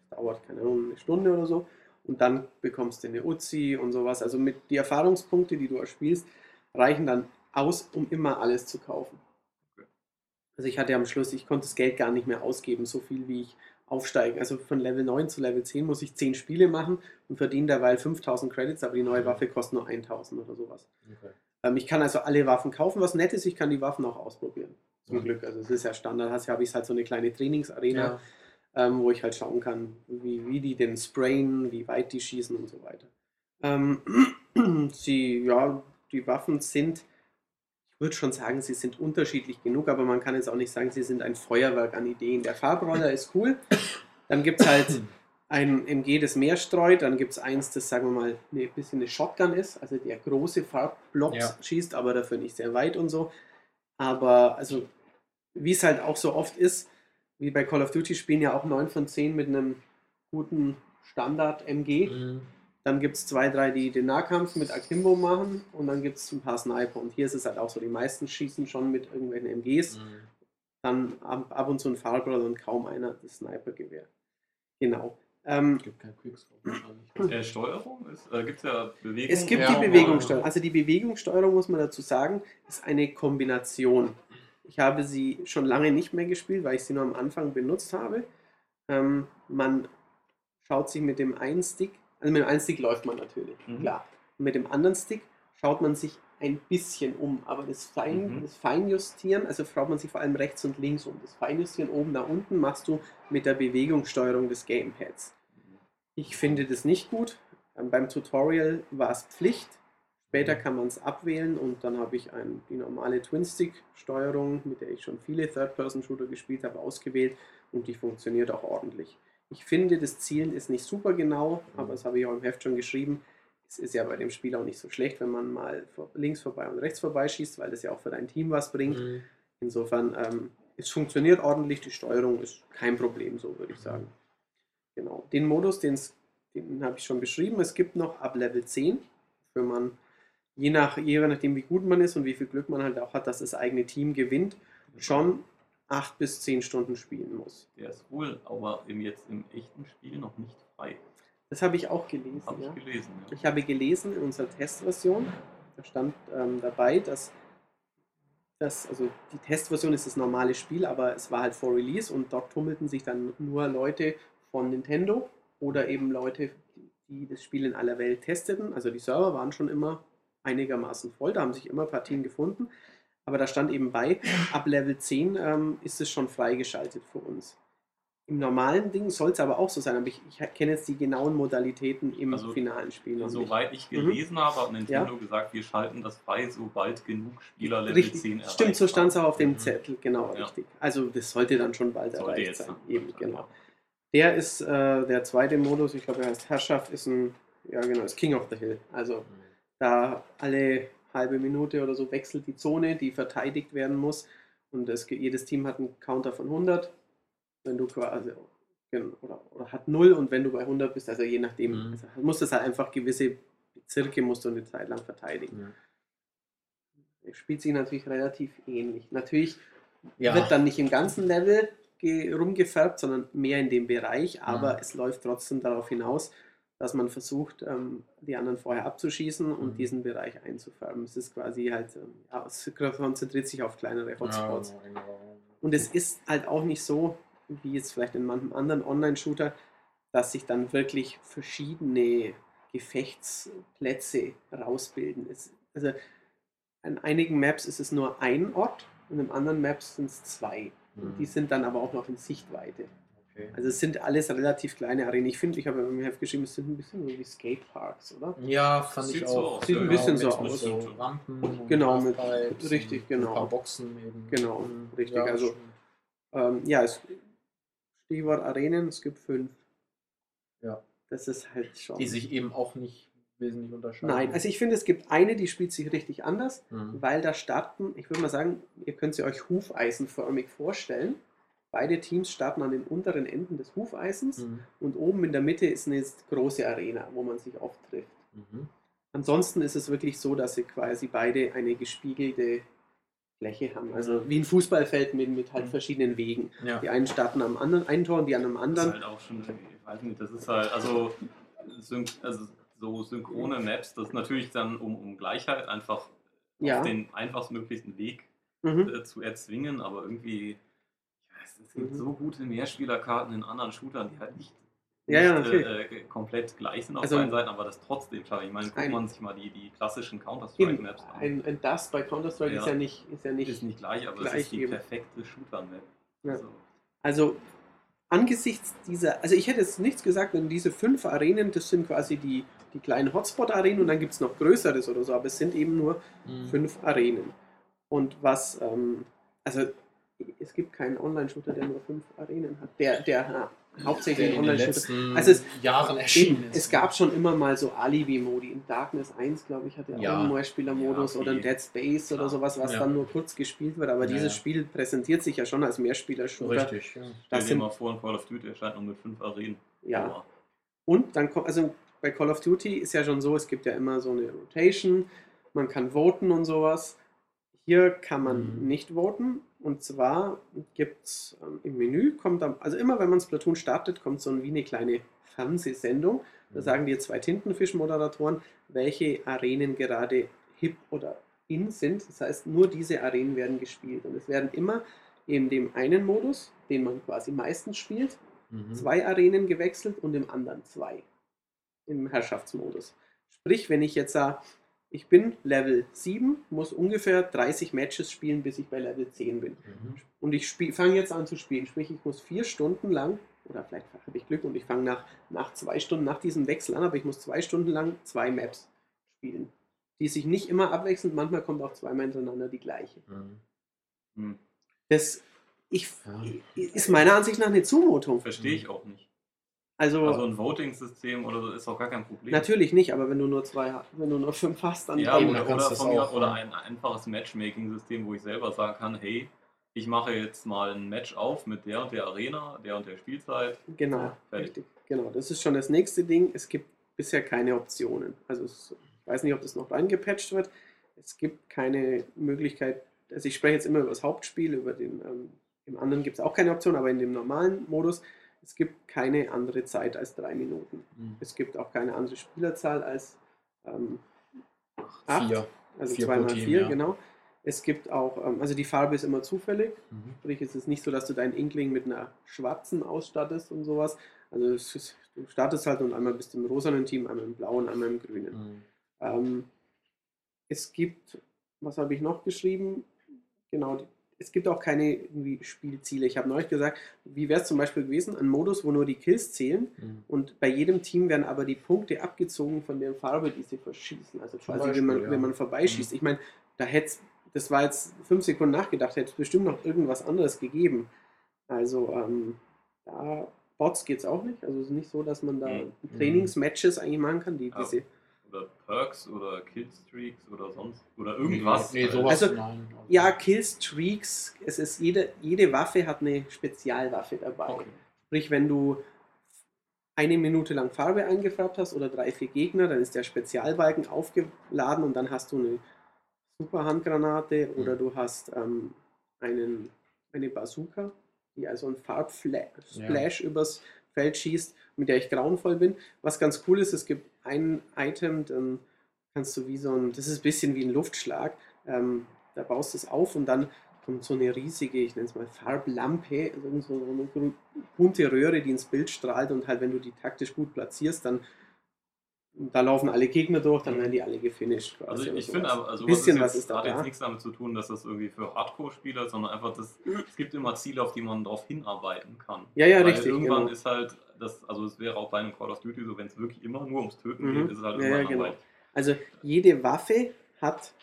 Speaker 3: Das dauert, keine Ahnung, eine Stunde oder so. Und dann bekommst du eine Uzi und sowas. Also mit die Erfahrungspunkte, die du erspielst, reichen dann aus, um immer alles zu kaufen. Also ich hatte am Schluss, ich konnte das Geld gar nicht mehr ausgeben, so viel wie ich aufsteige. Also von Level 9 zu Level 10 muss ich 10 Spiele machen und verdiene derweil 5000 Credits, aber die neue Waffe kostet nur 1000 oder sowas.
Speaker 1: Okay.
Speaker 3: Ähm, ich kann also alle Waffen kaufen, was nett ist, ich kann die Waffen auch ausprobieren. Zum
Speaker 1: Mhm.
Speaker 3: Glück. Also es ist ja Standard, hast habe ich halt so eine kleine Trainingsarena,
Speaker 1: Ja.
Speaker 3: ähm, wo ich halt schauen kann, wie, wie die den sprayen, wie weit die schießen und so weiter. Ähm, sie, ja, die Waffen sind, würde schon sagen, sie sind unterschiedlich genug, aber man kann jetzt auch nicht sagen, sie sind ein Feuerwerk an Ideen. Der Farbroller ist cool. Dann gibt es halt ein MG, das mehr streut. Dann gibt es eins, das, sagen wir mal, ein bisschen eine Shotgun ist, also der große Farbblocks
Speaker 1: Ja.
Speaker 3: schießt, aber dafür nicht sehr weit und so. Aber also, wie es halt auch so oft ist, wie bei Call of Duty spielen ja auch 9 von 10 mit einem guten Standard-MG.
Speaker 1: Mhm.
Speaker 3: Dann gibt es zwei, drei, die den Nahkampf mit Akimbo machen und dann gibt es ein paar Sniper. Und hier ist es halt auch so, die meisten schießen schon mit irgendwelchen MGs,
Speaker 1: Mhm.
Speaker 3: dann ab, ab und zu ein Farbroller und kaum einer das Sniper-Gewehr. Genau. Ähm,
Speaker 1: Es gibt kein Quickscope wahrscheinlich.
Speaker 2: äh, Steuerung äh, gibt es ja Bewegung.
Speaker 3: es gibt
Speaker 1: Ja,
Speaker 3: die Bewegungssteuerung. Also die Bewegungssteuerung, muss man dazu sagen, ist eine Kombination. Ich habe sie schon lange nicht mehr gespielt, weil ich sie nur am Anfang benutzt habe. Ähm, man schaut sich mit dem einen Stick, also mit dem einen Stick läuft man natürlich,
Speaker 2: Mhm.
Speaker 3: klar. Und mit dem anderen Stick schaut man sich ein bisschen um, aber das, Fein,
Speaker 2: Mhm.
Speaker 3: das Feinjustieren, also schaut man sich vor allem rechts und links um. Das Feinjustieren oben nach unten machst du mit der Bewegungssteuerung des Gamepads. Ich finde das nicht gut. Ähm, beim Tutorial war es Pflicht. Später kann man es abwählen und dann habe ich ein, die normale Twin-Stick-Steuerung, mit der ich schon viele Third-Person-Shooter gespielt habe, ausgewählt und die funktioniert auch ordentlich. Ich finde, das Zielen ist nicht super genau, aber das habe ich auch im Heft schon geschrieben. Es ist ja bei dem Spiel auch nicht so schlecht, wenn man mal links vorbei und rechts vorbei schießt, weil das ja auch für dein Team was bringt.
Speaker 1: Mhm.
Speaker 3: Insofern, ähm, es funktioniert ordentlich, die Steuerung ist kein Problem, so würde ich sagen. Genau. Den Modus, den habe ich schon beschrieben. Es gibt noch ab Level 10, für man, je, nach, je nachdem wie gut man ist und wie viel Glück man halt auch hat, dass das eigene Team gewinnt, schon 8 bis 10 Stunden spielen muss.
Speaker 2: Der ist wohl aber im, jetzt im echten Spiel noch nicht frei.
Speaker 3: Das habe ich auch gelesen.
Speaker 2: Habe
Speaker 3: ja.
Speaker 2: ich gelesen. Ja.
Speaker 3: Ich habe gelesen in unserer Testversion, da stand ähm, dabei, dass, dass, also die Testversion ist das normale Spiel, aber es war halt vor Release und dort tummelten sich dann nur Leute von Nintendo oder eben Leute, die das Spiel in aller Welt testeten. Also die Server waren schon immer einigermaßen voll, da haben sich immer Partien gefunden. Aber da stand eben bei, ab Level 10 ähm, ist es schon freigeschaltet für uns. Im normalen Ding soll es aber auch so sein, aber ich, ich kenne jetzt die genauen Modalitäten im
Speaker 2: Also,
Speaker 3: finalen Spiel.
Speaker 2: Soweit ich
Speaker 3: Mhm.
Speaker 2: gelesen habe, hat Nintendo gesagt, wir schalten das frei, sobald genug Spieler Level
Speaker 3: Richtig,
Speaker 2: 10 erreicht
Speaker 3: stimmt, so stand es auch auf dem
Speaker 1: Mhm.
Speaker 3: Zettel, genau,
Speaker 2: Ja.
Speaker 3: richtig. Also das sollte dann schon bald
Speaker 2: Sollte
Speaker 3: erreicht sein. Eben, genau.
Speaker 2: ja.
Speaker 3: Der ist äh, der zweite Modus, ich glaube, er heißt Herrschaft, ist ein, ja genau, ist King of the Hill. Also da alle halbe Minute oder so wechselt die Zone, die verteidigt werden muss. Und es, jedes Team hat einen Counter von 100. Wenn du quasi Gen- Oder, oder hat 0 und wenn du bei 100 bist, also je nachdem,
Speaker 1: Mhm.
Speaker 3: also musst du halt einfach gewisse Bezirke musst du eine Zeit lang verteidigen.
Speaker 1: Ja.
Speaker 3: Es spielt sich natürlich relativ ähnlich. Natürlich
Speaker 1: Ja.
Speaker 3: wird dann nicht im ganzen Level ge- rumgefärbt, sondern mehr in dem Bereich, aber
Speaker 1: Mhm.
Speaker 3: es läuft trotzdem darauf hinaus, dass man versucht, ähm, die anderen vorher abzuschießen und
Speaker 1: Mhm.
Speaker 3: diesen Bereich einzufärben. Es ist quasi halt, ähm, ja, es konzentriert sich auf kleinere Hotspots.
Speaker 1: Ja, genau.
Speaker 3: Und es ist halt auch nicht so, wie jetzt vielleicht in manchem anderen Online-Shooter, dass sich dann wirklich verschiedene Gefechtsplätze rausbilden. Es, also an einigen Maps ist es nur ein Ort und in anderen Maps sind es zwei. Und die
Speaker 1: Mhm.
Speaker 3: sind dann aber auch noch in Sichtweite.
Speaker 1: Okay.
Speaker 3: Also es sind alles relativ kleine Arenen. Ich finde, ich habe im Heft geschrieben, es sind ein bisschen so wie Skateparks, oder?
Speaker 1: Ja, fand
Speaker 2: Sieht
Speaker 1: ich
Speaker 2: so
Speaker 1: auch.
Speaker 2: aus,
Speaker 3: Sieht ein
Speaker 2: ja,
Speaker 3: bisschen so aus.
Speaker 1: so Rampen und
Speaker 3: Genau, mit- richtig,
Speaker 1: und
Speaker 3: genau.
Speaker 1: Ein paar Boxen eben.
Speaker 3: Genau,
Speaker 1: Mhm.
Speaker 3: richtig,
Speaker 1: Ja,
Speaker 3: also-. Ähm, ja, es, Stichwort Arenen, es gibt fünf.
Speaker 1: Ja.
Speaker 3: Das ist halt schon.
Speaker 1: die sich eben auch nicht wesentlich unterscheiden.
Speaker 3: Nein, also ich finde, es gibt eine, die spielt sich richtig anders,
Speaker 1: Mhm.
Speaker 3: weil da starten, ich würde mal sagen, ihr könnt sie euch hufeisenförmig vorstellen. Beide Teams starten an den unteren Enden des Hufeisens
Speaker 1: Mhm.
Speaker 3: und oben in der Mitte ist eine große Arena, wo man sich oft trifft.
Speaker 1: Mhm.
Speaker 3: Ansonsten ist es wirklich so, dass sie quasi beide eine gespiegelte Fläche haben. Also wie ein Fußballfeld mit, mit halt
Speaker 1: Mhm.
Speaker 3: verschiedenen Wegen.
Speaker 1: Ja.
Speaker 3: Die einen starten am anderen einen Tor und die anderen am
Speaker 2: Das ist
Speaker 3: anderen.
Speaker 2: halt auch schon, ich weiß nicht, das ist halt, also, syn also so synchrone Maps, das ist natürlich dann um, um Gleichheit einfach
Speaker 3: Ja.
Speaker 2: auf den einfachstmöglichsten Weg
Speaker 3: Mhm.
Speaker 2: äh, zu erzwingen, aber irgendwie, es gibt
Speaker 3: Mhm.
Speaker 2: so gute Mehrspielerkarten in anderen Shootern, die halt nicht,
Speaker 3: Ja, ja,
Speaker 2: nicht, äh, äh, komplett gleich sind auf
Speaker 3: Also-
Speaker 2: beiden Seiten, aber das trotzdem schaffe. Ich meine, guckt man sich mal die, die klassischen Counter-Strike-Maps an.
Speaker 3: ein, ein Dust bei Counter-Strike
Speaker 2: Ja.
Speaker 3: ist ja nicht, ist ja nicht
Speaker 2: ist nicht gleich, aber
Speaker 3: gleich
Speaker 2: es ist die
Speaker 3: eben.
Speaker 2: perfekte Shooter-Map. Also,
Speaker 3: Also angesichts dieser, also ich hätte jetzt nichts gesagt, wenn diese fünf Arenen, das sind quasi die, die kleinen Hotspot-Arenen und dann gibt es noch größeres oder so, aber es sind eben nur
Speaker 1: Mhm.
Speaker 3: fünf Arenen. Und was, ähm, also es gibt keinen Online-Shooter, der nur fünf Arenen hat, der, der hauptsächlich Online-Shooter.
Speaker 1: letzten
Speaker 3: Also es-
Speaker 1: Jahren erschienen
Speaker 3: Eben,
Speaker 1: ist.
Speaker 3: es gab schon immer mal so Alibi-Modi. In Darkness 1, glaube ich, hatte
Speaker 1: Ja.
Speaker 3: auch einen Mehrspieler-Modus
Speaker 2: Ja,
Speaker 3: oder in
Speaker 2: okay.
Speaker 3: Dead Space oder sowas, was
Speaker 1: Ja.
Speaker 3: dann nur kurz gespielt wird. Aber
Speaker 1: Ja,
Speaker 3: dieses
Speaker 1: ja.
Speaker 3: Spiel präsentiert sich ja schon als Mehrspieler-Shooter.
Speaker 1: Richtig, ja.
Speaker 2: stell
Speaker 3: Das
Speaker 2: dir
Speaker 3: sind,
Speaker 2: mal vor, ein Call of Duty erscheint nur mit fünf Arenen.
Speaker 3: ja. Und dann kommt, also bei Call of Duty ist ja schon so, es gibt ja immer so eine Rotation, man kann voten und sowas. Hier kann man
Speaker 1: Mhm.
Speaker 3: nicht voten. Und zwar gibt es ähm, im Menü, kommt dann, also immer wenn man Splatoon startet, kommt so ein, wie eine kleine Fernsehsendung. Da
Speaker 1: Mhm.
Speaker 3: sagen dir zwei Tintenfisch-Moderatoren, welche Arenen gerade hip oder in sind. Das heißt, nur diese Arenen werden gespielt. Und es werden immer in dem einen Modus, den man quasi meistens spielt,
Speaker 1: Mhm.
Speaker 3: zwei Arenen gewechselt und im anderen zwei. Im Herrschaftsmodus. Sprich, wenn ich jetzt sage, ich bin Level 7, muss ungefähr 30 Matches spielen, bis ich bei Level 10 bin.
Speaker 1: Mhm.
Speaker 3: Und ich fange jetzt an zu spielen. Sprich, ich muss vier Stunden lang, oder vielleicht habe ich Glück und ich fange nach, nach zwei Stunden nach diesem Wechsel an, aber ich muss zwei Stunden lang zwei Maps spielen. Die sich nicht immer abwechseln, manchmal kommt auch zweimal hintereinander die gleiche.
Speaker 1: Mhm.
Speaker 2: hm,
Speaker 3: Das ich,
Speaker 1: Ja.
Speaker 3: ist meiner Ansicht nach eine Zumutung.
Speaker 2: verstehe ich auch nicht.
Speaker 3: Also,
Speaker 2: Also ein Voting-System oder so ist auch gar kein Problem.
Speaker 3: natürlich nicht, aber wenn du nur zwei hast, wenn du nur fünf hast, dann
Speaker 2: Ja,
Speaker 1: Eben,
Speaker 2: oder, oder,
Speaker 1: du
Speaker 2: von
Speaker 1: das
Speaker 2: mir,
Speaker 1: auch,
Speaker 2: oder ein einfaches Matchmaking-System, wo ich selber sagen kann, hey, ich mache jetzt mal ein Match auf mit der und der Arena, der und der Spielzeit.
Speaker 3: Genau,
Speaker 2: fertig.
Speaker 3: richtig. Genau, das ist schon das nächste Ding. Es gibt bisher keine Optionen. Also es, ich weiß nicht, ob das noch reingepatcht wird. Es gibt keine Möglichkeit, also ich spreche jetzt immer über das Hauptspiel, über den, ähm, im anderen gibt es auch keine Option, aber in dem normalen Modus, es gibt keine andere Zeit als drei Minuten.
Speaker 1: Mhm.
Speaker 3: Es gibt auch keine andere Spielerzahl als ähm, acht,
Speaker 1: Vier.
Speaker 3: also
Speaker 1: Vier
Speaker 3: zweimal
Speaker 1: Team,
Speaker 3: vier,
Speaker 1: ja.
Speaker 3: genau. Es gibt auch, ähm, also die Farbe ist immer zufällig.
Speaker 1: Mhm.
Speaker 3: Sprich, es ist nicht so, dass du deinen Inkling mit einer schwarzen ausstattest und sowas. Also ist, du startest halt und einmal bist du im rosanen Team, einmal im blauen, einmal im grünen.
Speaker 1: Mhm.
Speaker 3: Ähm, es gibt, was habe ich noch geschrieben? Genau, die- es gibt auch keine irgendwie Spielziele. Ich habe neulich gesagt, wie wäre es zum Beispiel gewesen, ein Modus, wo nur die Kills zählen
Speaker 1: Mhm.
Speaker 3: und bei jedem Team werden aber die Punkte abgezogen von der Farbe, die sie verschießen. Also quasi,
Speaker 1: Beispiel,
Speaker 3: wenn, man,
Speaker 1: ja.
Speaker 3: wenn man vorbeischießt.
Speaker 1: Mhm.
Speaker 3: Ich meine, da hätte das war jetzt fünf Sekunden nachgedacht, hätte es bestimmt noch irgendwas anderes gegeben. Also ähm, da Bots geht es auch nicht. Also es ist nicht so, dass man da
Speaker 2: Mhm.
Speaker 3: Trainingsmatches eigentlich machen kann, die diese
Speaker 2: Oder Perks oder Killstreaks oder sonst. Oder irgendwas.
Speaker 1: Nee, nee sowas
Speaker 3: Also,
Speaker 1: nein.
Speaker 3: Ja, Killstreaks, es ist jede, jede Waffe hat eine Spezialwaffe dabei.
Speaker 2: Okay.
Speaker 3: Sprich, wenn du eine Minute lang Farbe eingefärbt hast oder drei, vier Gegner, dann ist der Spezialbalken aufgeladen und dann hast du eine super Handgranate oder du hast ähm, einen, eine Bazooka, die also einen Farbsplash übers Feld schießt, mit der ich grauenvoll bin. Was ganz cool ist, es gibt ein Item, dann kannst du wie so ein, das ist ein bisschen wie ein Luftschlag, ähm, da baust du es auf und dann kommt so eine riesige, ich nenne es mal Farblampe, also so eine bunte Röhre, die ins Bild strahlt und halt, wenn du die taktisch gut platzierst, dann da laufen alle Gegner durch, dann werden die alle gefinisht. quasi
Speaker 2: Also ich, finde aber, also
Speaker 3: bisschen
Speaker 2: ist
Speaker 3: was ist da
Speaker 2: hat
Speaker 3: da.
Speaker 2: jetzt nichts damit zu tun, dass das irgendwie für Hardcore-Spieler, sondern einfach, das, es gibt immer Ziele, auf die man darauf hinarbeiten kann.
Speaker 3: Ja, ja,
Speaker 2: Weil
Speaker 3: richtig,
Speaker 2: Irgendwann
Speaker 3: genau.
Speaker 2: ist halt, das, also es wäre auch bei einem Call of Duty so, wenn es wirklich immer nur ums Töten
Speaker 3: Mhm.
Speaker 2: geht, ist es halt
Speaker 3: Ja,
Speaker 2: irgendwann
Speaker 3: ja, genau.
Speaker 2: langweilig.
Speaker 3: Also jede Waffe hat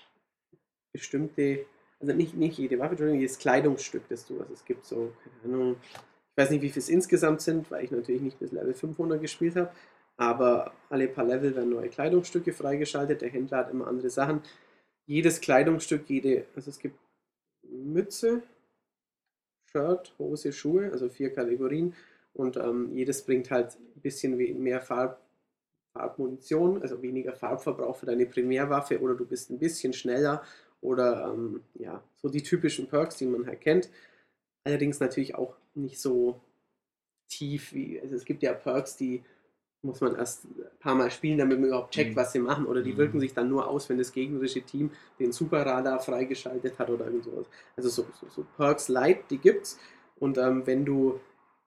Speaker 3: bestimmte, also nicht, nicht jede Waffe, Entschuldigung, jedes Kleidungsstück, das du hast. Es gibt so, keine Ahnung, ich weiß nicht, wie viel es insgesamt sind, weil ich natürlich nicht bis Level 500 gespielt habe, aber alle paar Level werden neue Kleidungsstücke freigeschaltet, der Händler hat immer andere Sachen. Jedes Kleidungsstück, jede, also es gibt Mütze, Shirt, Hose, Schuhe, also vier Kategorien und ähm, jedes bringt halt ein bisschen mehr Farb, Farbmunition, also weniger Farbverbrauch für deine Primärwaffe oder du bist ein bisschen schneller oder ähm, ja, so die typischen Perks, die man halt kennt. Allerdings natürlich auch nicht so tief wie, also es gibt ja Perks, die muss man erst ein paar Mal spielen, damit man überhaupt checkt,
Speaker 1: Mhm.
Speaker 3: was sie machen oder die
Speaker 1: Mhm.
Speaker 3: wirken sich dann nur aus, wenn das gegnerische Team den Superradar freigeschaltet hat oder irgend sowas. Also so, so, so Perks Light, die gibt's und ähm, wenn du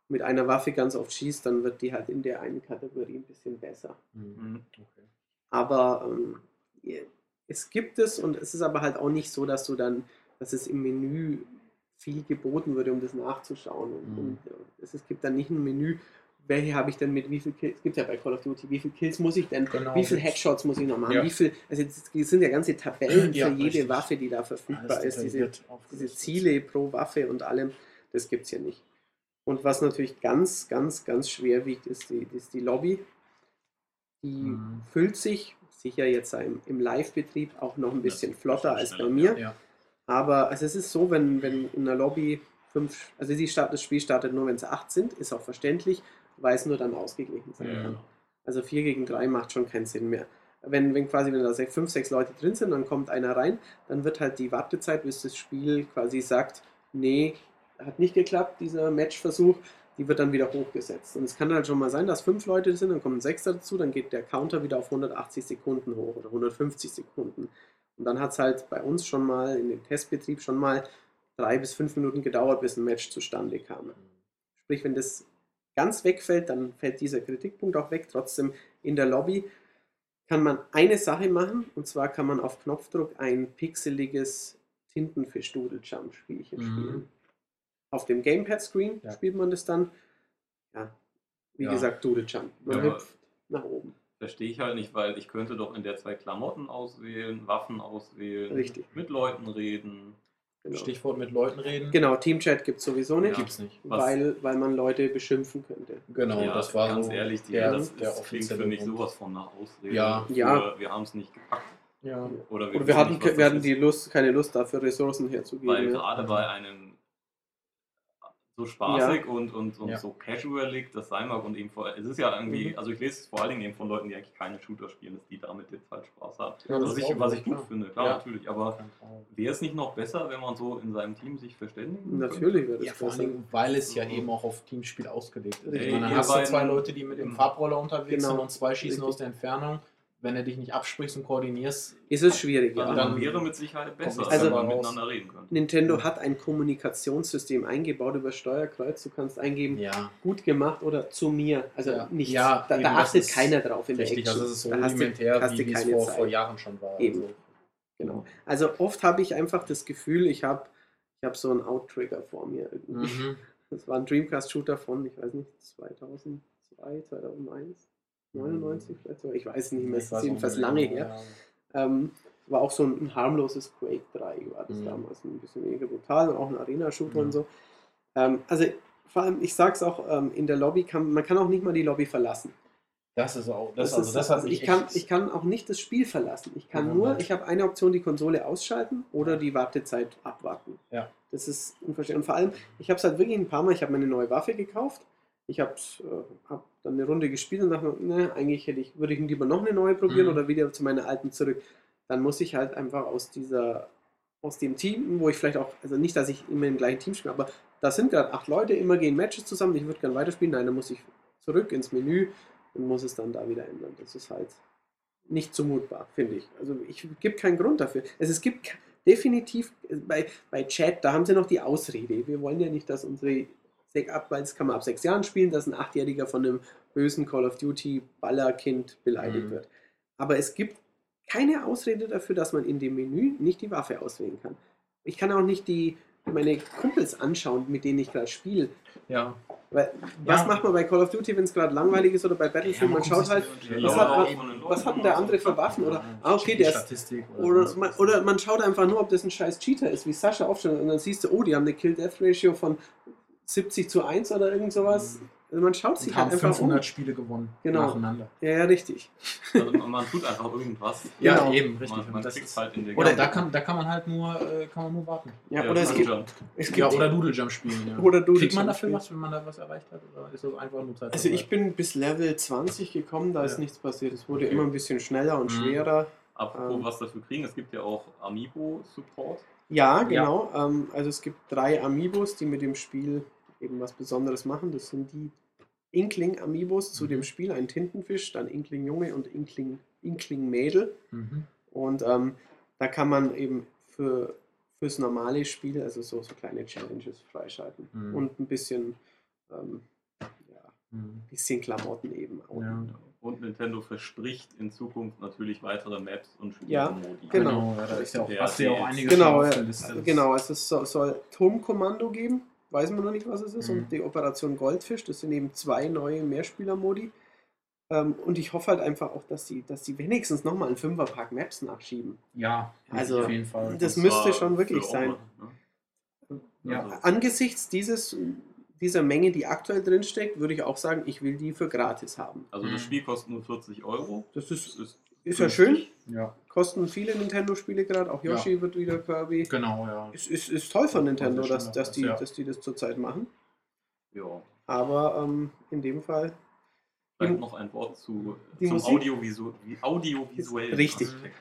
Speaker 3: mit einer Waffe ganz oft schießt, dann wird die halt in der einen Kategorie ein bisschen besser.
Speaker 2: Mhm.
Speaker 1: Okay.
Speaker 3: Aber ähm, es gibt es und es ist aber halt auch nicht so, dass du dann, dass es im Menü viel geboten würde, um das nachzuschauen. Und,
Speaker 1: Mhm.
Speaker 3: und es, es gibt dann nicht ein Menü, welche habe ich denn mit wie viel Kills, es gibt ja bei Call of Duty, wie viel Kills muss ich denn,
Speaker 1: Genau,
Speaker 3: wie viel
Speaker 1: mit-
Speaker 3: Headshots muss ich noch machen,
Speaker 1: Ja.
Speaker 3: wie viel, also es sind ja ganze Tabellen
Speaker 1: Ja,
Speaker 3: für jede
Speaker 1: richtig.
Speaker 3: Waffe, die da verfügbar
Speaker 1: Alles
Speaker 3: ist, diese, diese. Ziele pro Waffe und allem, das gibt es hier nicht. Und was natürlich ganz, ganz, ganz schwer wiegt, ist die, ist die Lobby. Die
Speaker 1: Mhm.
Speaker 3: füllt sich, sicher jetzt im, im Live-Betrieb, auch noch ein bisschen flotter als bei mir.
Speaker 1: Ja.
Speaker 3: Aber also es ist so, wenn, wenn in der Lobby fünf, also die Start, das Spiel startet nur, wenn es acht sind, ist auch verständlich, weil es nur dann ausgeglichen sein
Speaker 2: Ja,
Speaker 3: kann. Also 4 gegen 3 macht schon keinen Sinn mehr. Wenn, wenn quasi, wenn da 5, 6 Leute drin sind, dann kommt einer rein, dann wird halt die Wartezeit, bis das Spiel quasi sagt, nee, hat nicht geklappt, dieser Matchversuch, die wird dann wieder hochgesetzt. Und es kann halt schon mal sein, dass fünf Leute sind, dann kommen ein Sechster dazu, dann geht der Counter wieder auf 180 Sekunden hoch oder 150 Sekunden. Und dann hat es halt bei uns schon mal, in dem Testbetrieb schon mal drei bis fünf Minuten gedauert, bis ein Match zustande kam. Sprich, wenn das ganz wegfällt, dann fällt dieser Kritikpunkt auch weg. Trotzdem in der Lobby kann man eine Sache machen und zwar kann man auf Knopfdruck ein pixeliges Tintenfisch-Doodle-Jump-Spielchen
Speaker 1: Mhm.
Speaker 3: spielen. Auf dem Gamepad-Screen
Speaker 1: Ja.
Speaker 3: spielt man das dann. Ja, wie
Speaker 1: Ja.
Speaker 3: gesagt, Doodle-Jump. Man
Speaker 2: Ja,
Speaker 3: hüpft nach oben.
Speaker 2: Verstehe ich halt nicht, weil ich könnte doch in der Zeit Klamotten auswählen, Waffen auswählen,
Speaker 3: Richtig.
Speaker 2: mit Leuten reden.
Speaker 3: Genau,
Speaker 1: Stichwort mit Leuten reden.
Speaker 3: genau Teamchat gibt es sowieso nicht,
Speaker 2: Ja.
Speaker 1: Gibt's nicht.
Speaker 2: Was-
Speaker 3: weil, weil man Leute beschimpfen könnte.
Speaker 1: Genau,
Speaker 2: ja,
Speaker 1: das war
Speaker 2: ganz
Speaker 1: so
Speaker 2: ehrlich, die,
Speaker 1: der,
Speaker 2: das
Speaker 1: der
Speaker 2: ist, klingt für mich sowas von nach Ausrede.
Speaker 1: Ja.
Speaker 3: Ja.
Speaker 2: Wir haben es nicht gepackt.
Speaker 1: Ja.
Speaker 2: Oder wir,
Speaker 3: Oder wir hatten,
Speaker 2: nicht,
Speaker 3: wir hatten die Lust, keine Lust dafür, Ressourcen herzugeben.
Speaker 2: Weil gerade bei einem so spaßig und, und, und
Speaker 1: Ja.
Speaker 2: so casualig das sein mag und eben vor, es ist ja irgendwie,
Speaker 3: Mhm.
Speaker 2: also ich lese es vor allen Dingen eben von Leuten, die eigentlich keine Shooter spielen, dass die damit jetzt halt Spaß haben.
Speaker 1: Ja, das
Speaker 2: was
Speaker 1: ist
Speaker 2: ich, was ich gut
Speaker 1: klar.
Speaker 2: finde, klar,
Speaker 1: Ja.
Speaker 2: natürlich, aber wäre es nicht noch besser, wenn man so in seinem Team sich verständigen könnte?
Speaker 3: Natürlich wäre das
Speaker 1: Ja, vor Dingen, weil es ja
Speaker 2: Mhm.
Speaker 1: eben auch auf Teamspiel ausgelegt ist. Meine, dann hast du zwei Leute, die mit dem. Farbroller unterwegs
Speaker 3: Genau.
Speaker 1: sind und zwei schießen
Speaker 3: Richtig.
Speaker 1: aus der Entfernung. Wenn du dich nicht absprichst und koordinierst,
Speaker 3: Ist es schwierig, ja.
Speaker 2: Also
Speaker 1: dann
Speaker 2: wäre mit Sicherheit besser,
Speaker 3: Also-
Speaker 2: wenn man miteinander reden könnte.
Speaker 3: Nintendo hat ein Kommunikationssystem eingebaut über Steuerkreuz. Du kannst eingeben,
Speaker 1: ja,
Speaker 3: gut gemacht oder zu mir. Also
Speaker 1: Ja.
Speaker 3: nichts.
Speaker 1: Ja,
Speaker 3: da
Speaker 1: eben,
Speaker 3: da
Speaker 1: das
Speaker 3: achtet keiner drauf in
Speaker 1: richtig.
Speaker 3: der Action.
Speaker 1: Also es ist so
Speaker 3: da hast du-
Speaker 1: rudimentär,
Speaker 3: hast
Speaker 1: wie
Speaker 3: du
Speaker 1: wie es vor,
Speaker 3: Zeit.
Speaker 1: vor Jahren schon war.
Speaker 3: Eben.
Speaker 1: Also,
Speaker 3: Genau. Also oft habe ich einfach das Gefühl, ich habe ich hab so einen Out-Trigger vor mir irgendwie.
Speaker 1: Mhm.
Speaker 3: Das war ein Dreamcast-Shooter von, ich weiß nicht, 2002, 2001, 99 vielleicht sogar. Ich weiß nicht mehr, es ist jedenfalls lange her.
Speaker 1: mehr,
Speaker 3: Ähm, war auch so ein, harmloses Quake 3, war das
Speaker 1: Mhm.
Speaker 3: damals ein bisschen weniger brutal und auch ein Arena-Shooter
Speaker 1: Ja.
Speaker 3: und so. Ähm, also vor allem, ich sag's auch, ähm, in der Lobby kann man kann auch nicht mal die Lobby verlassen.
Speaker 1: Das ist auch, das,
Speaker 3: Das
Speaker 1: also
Speaker 3: ist,
Speaker 1: das hat
Speaker 3: also ich, kann, ich kann auch nicht das Spiel verlassen. Ich kann
Speaker 1: Ja,
Speaker 3: nur,
Speaker 1: Mann.
Speaker 3: ich habe eine Option, die Konsole ausschalten oder die Wartezeit abwarten.
Speaker 1: Ja.
Speaker 3: Das ist unverständlich. Und vor allem, ich habe es halt wirklich ein paar Mal, ich habe mir eine neue Waffe gekauft. Ich habe äh, hab dann eine Runde gespielt und dachte, mir, ne, eigentlich hätte ich, würde ich lieber noch eine neue probieren
Speaker 1: Mhm.
Speaker 3: oder wieder zu meiner alten zurück. Dann muss ich halt einfach aus dieser, aus dem Team, wo ich vielleicht auch, also nicht, dass ich immer im gleichen Team spiele, aber da sind gerade acht Leute, immer gehen Matches zusammen, ich würde gerne weiterspielen. Nein, dann muss ich zurück ins Menü und muss es dann da wieder ändern. Das ist halt nicht zumutbar, finde ich. Also ich gibt keinen Grund dafür. Also es gibt definitiv bei, bei Chat, da haben sie noch die Ausrede. Wir wollen ja nicht, dass unsere ab, weil das kann man ab sechs Jahren spielen, dass ein Achtjähriger von einem bösen Call of Duty Ballerkind beleidigt
Speaker 1: Mhm.
Speaker 3: wird. Aber es gibt keine Ausrede dafür, dass man in dem Menü nicht die Waffe auswählen kann. Ich kann auch nicht die meine Kumpels anschauen, mit denen ich gerade spiele.
Speaker 1: Ja.
Speaker 3: Weil, was
Speaker 1: Ja.
Speaker 3: macht man bei Call of Duty, wenn es gerade langweilig ist oder bei Battlefield? man schaut halt,
Speaker 2: Ja,
Speaker 3: was,
Speaker 2: ja,
Speaker 3: hat, was
Speaker 2: Leuten
Speaker 3: hat denn der andere für Waffen? Oder, ah, okay, der ist
Speaker 1: Statistik
Speaker 3: oder man,
Speaker 1: was.
Speaker 3: oder man schaut einfach nur, ob das ein scheiß Cheater ist, wie Sascha aufstellt. Und dann siehst du, oh, die haben eine Kill-Death-Ratio von 70 zu 1 oder irgend sowas. Also man schaut sich
Speaker 1: Und
Speaker 3: halt
Speaker 1: haben
Speaker 3: einfach
Speaker 1: 500
Speaker 3: um.
Speaker 1: Spiele gewonnen.
Speaker 3: Genau.
Speaker 1: Nacheinander.
Speaker 3: Ja, ja, richtig.
Speaker 2: Also man tut einfach irgendwas.
Speaker 1: Ja,
Speaker 3: Genau.
Speaker 1: eben, richtig.
Speaker 2: Man, man
Speaker 1: das
Speaker 2: kriegt
Speaker 1: ist,
Speaker 2: halt in der
Speaker 3: Oder
Speaker 1: da kann, da kann man halt nur, äh, kann man nur warten.
Speaker 3: Ja,
Speaker 2: Ja,
Speaker 3: oder es
Speaker 2: man
Speaker 3: gibt, es gibt
Speaker 1: Ja, oder Doodle Jump spielen. Ja.
Speaker 3: Oder Doodle
Speaker 1: Kriegt man dafür
Speaker 3: spielen.
Speaker 1: was, wenn man da was erreicht hat? Oder ist das einfach nur Zeit?
Speaker 3: Also ich bin bis Level 20 gekommen, da ist nichts passiert. Es wurde
Speaker 2: Okay.
Speaker 3: immer ein bisschen schneller und
Speaker 1: Mhm.
Speaker 3: schwerer.
Speaker 2: Apropos
Speaker 3: Ähm.
Speaker 2: was dafür kriegen, es gibt ja auch Amiibo-Support.
Speaker 3: Ja, genau. Ähm, also es gibt drei Amiibos, die mit dem Spiel eben was Besonderes machen. Das sind die Inkling-Amiibos zu
Speaker 1: Mhm.
Speaker 3: dem Spiel, ein Tintenfisch, dann Inkling Junge und Inkling, Inkling Mädel.
Speaker 1: Mhm.
Speaker 3: Und ähm, da kann man eben für, fürs normale Spiel, also so, so kleine Challenges freischalten.
Speaker 1: Mhm.
Speaker 3: Und ein bisschen, ähm, ja,
Speaker 1: Mhm.
Speaker 3: bisschen Klamotten eben auch.
Speaker 1: Ja.
Speaker 2: Und Nintendo verspricht in Zukunft natürlich weitere Maps und
Speaker 3: Ja,
Speaker 2: Spielmodi.
Speaker 3: Genau.
Speaker 1: Genau, ja, da ist ja auch,
Speaker 2: Ja,
Speaker 1: hast du ja auch einiges
Speaker 3: Genau, ja,
Speaker 1: auf der Liste.
Speaker 3: genau, also es soll, soll Turmkommando geben, weiß man noch nicht, was es ist,
Speaker 1: Mhm.
Speaker 3: und die Operation Goldfisch, das sind eben zwei neue Mehrspieler-Modi. Ähm, und ich hoffe halt einfach auch, dass sie, dass sie wenigstens nochmal einen Fünferpack Maps nachschieben.
Speaker 1: Ja,
Speaker 3: Also,
Speaker 1: auf jeden Fall.
Speaker 3: das
Speaker 2: Und
Speaker 3: müsste schon wirklich sein.
Speaker 2: Oma, ne?
Speaker 1: Ja.
Speaker 2: Also,
Speaker 3: Angesichts dieses, dieser Menge, die aktuell drinsteckt, würde ich auch sagen, ich will die für gratis haben.
Speaker 2: also das
Speaker 1: Mhm.
Speaker 2: Spiel kostet nur 40 Euro.
Speaker 3: Das
Speaker 2: Das
Speaker 3: ist,
Speaker 2: ist
Speaker 3: ist ja schön,
Speaker 1: ja,
Speaker 3: kosten viele Nintendo-Spiele gerade, auch Yoshi wird wieder Kirby.
Speaker 1: genau, ja.
Speaker 3: Es ist, ist toll von Nintendo,
Speaker 1: schon
Speaker 3: dass, dass, die,
Speaker 1: ja.
Speaker 3: dass die das zurzeit machen.
Speaker 2: ja.
Speaker 3: Aber ähm, in dem Fall
Speaker 2: Vielleicht noch ein Wort zu, zum
Speaker 3: Musik?
Speaker 2: Audiovisu audiovisuellen
Speaker 3: Richtig.
Speaker 2: Aspekt.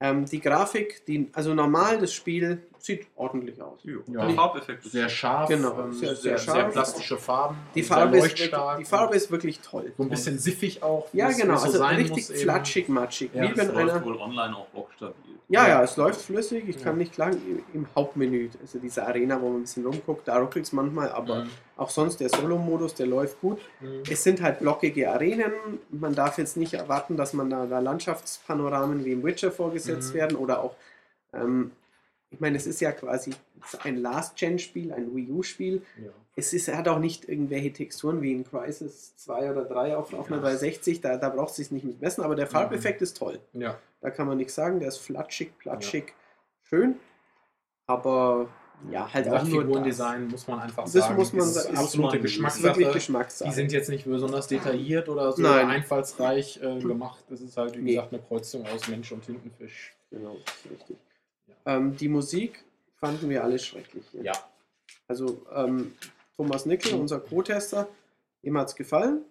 Speaker 3: ähm, die Grafik, die, also normal das Spiel sieht ordentlich aus.
Speaker 2: Ja. Der Farbeffekt ist
Speaker 1: Sehr scharf,
Speaker 3: Genau,
Speaker 1: ähm,
Speaker 3: sehr-
Speaker 1: sehr,
Speaker 3: sehr
Speaker 1: sehr, plastische Farben,
Speaker 3: Die
Speaker 1: sehr
Speaker 3: Farbe, ist wirklich, die Farbe ist wirklich toll.
Speaker 1: so ein bisschen siffig auch.
Speaker 3: Ja, genau,
Speaker 1: so
Speaker 3: also
Speaker 1: sein
Speaker 3: richtig flatschig, matschig.
Speaker 1: Ja,
Speaker 3: wie wenn
Speaker 2: läuft
Speaker 3: einer.
Speaker 2: wohl online auch bockstabil.
Speaker 3: Ja,
Speaker 1: Ja.
Speaker 3: ja, es läuft flüssig. Ich
Speaker 1: Ja.
Speaker 3: kann nicht klagen. Im Hauptmenü, also diese Arena, wo man ein bisschen rumguckt, da ruckelt es manchmal, aber
Speaker 1: Mhm.
Speaker 3: auch sonst der Solo-Modus, der läuft gut.
Speaker 1: Mhm.
Speaker 3: Es sind halt blockige Arenen. Man darf jetzt nicht erwarten, dass man da, da Landschaftspanoramen wie im Witcher vorgesetzt
Speaker 1: Mhm.
Speaker 3: werden oder auch, ähm, ich meine, es ist ja quasi ein Last-Gen-Spiel, ein Wii U-Spiel.
Speaker 1: Ja.
Speaker 3: Es ist, er hat auch nicht irgendwelche Texturen wie in Crisis 2 oder 3 auf, auf einer
Speaker 1: Ja.
Speaker 3: 360, da, da braucht es sich nicht mit messen, aber der Farbeffekt ist toll.
Speaker 1: ja.
Speaker 3: Da kann man nichts sagen, der ist flatschig, platschig, schön. Aber ja, halt auch nur das.
Speaker 1: Figurendesign muss man einfach
Speaker 3: Das
Speaker 1: sagen.
Speaker 3: muss man
Speaker 1: ist
Speaker 3: sagen, ist
Speaker 1: absolute Geschmackssache.
Speaker 3: Geschmackssache.
Speaker 1: Die sind jetzt nicht besonders detailliert oder so
Speaker 3: Nein.
Speaker 1: einfallsreich äh, gemacht. Das ist halt, wie
Speaker 3: Nee.
Speaker 1: gesagt, eine Kreuzung aus Mensch und Tintenfisch.
Speaker 3: Genau, das ist richtig. Ähm, die Musik fanden wir alle schrecklich.
Speaker 1: Ja.
Speaker 3: Also ähm, Thomas Nickel, unser Co-Tester, ihm hat es gefallen,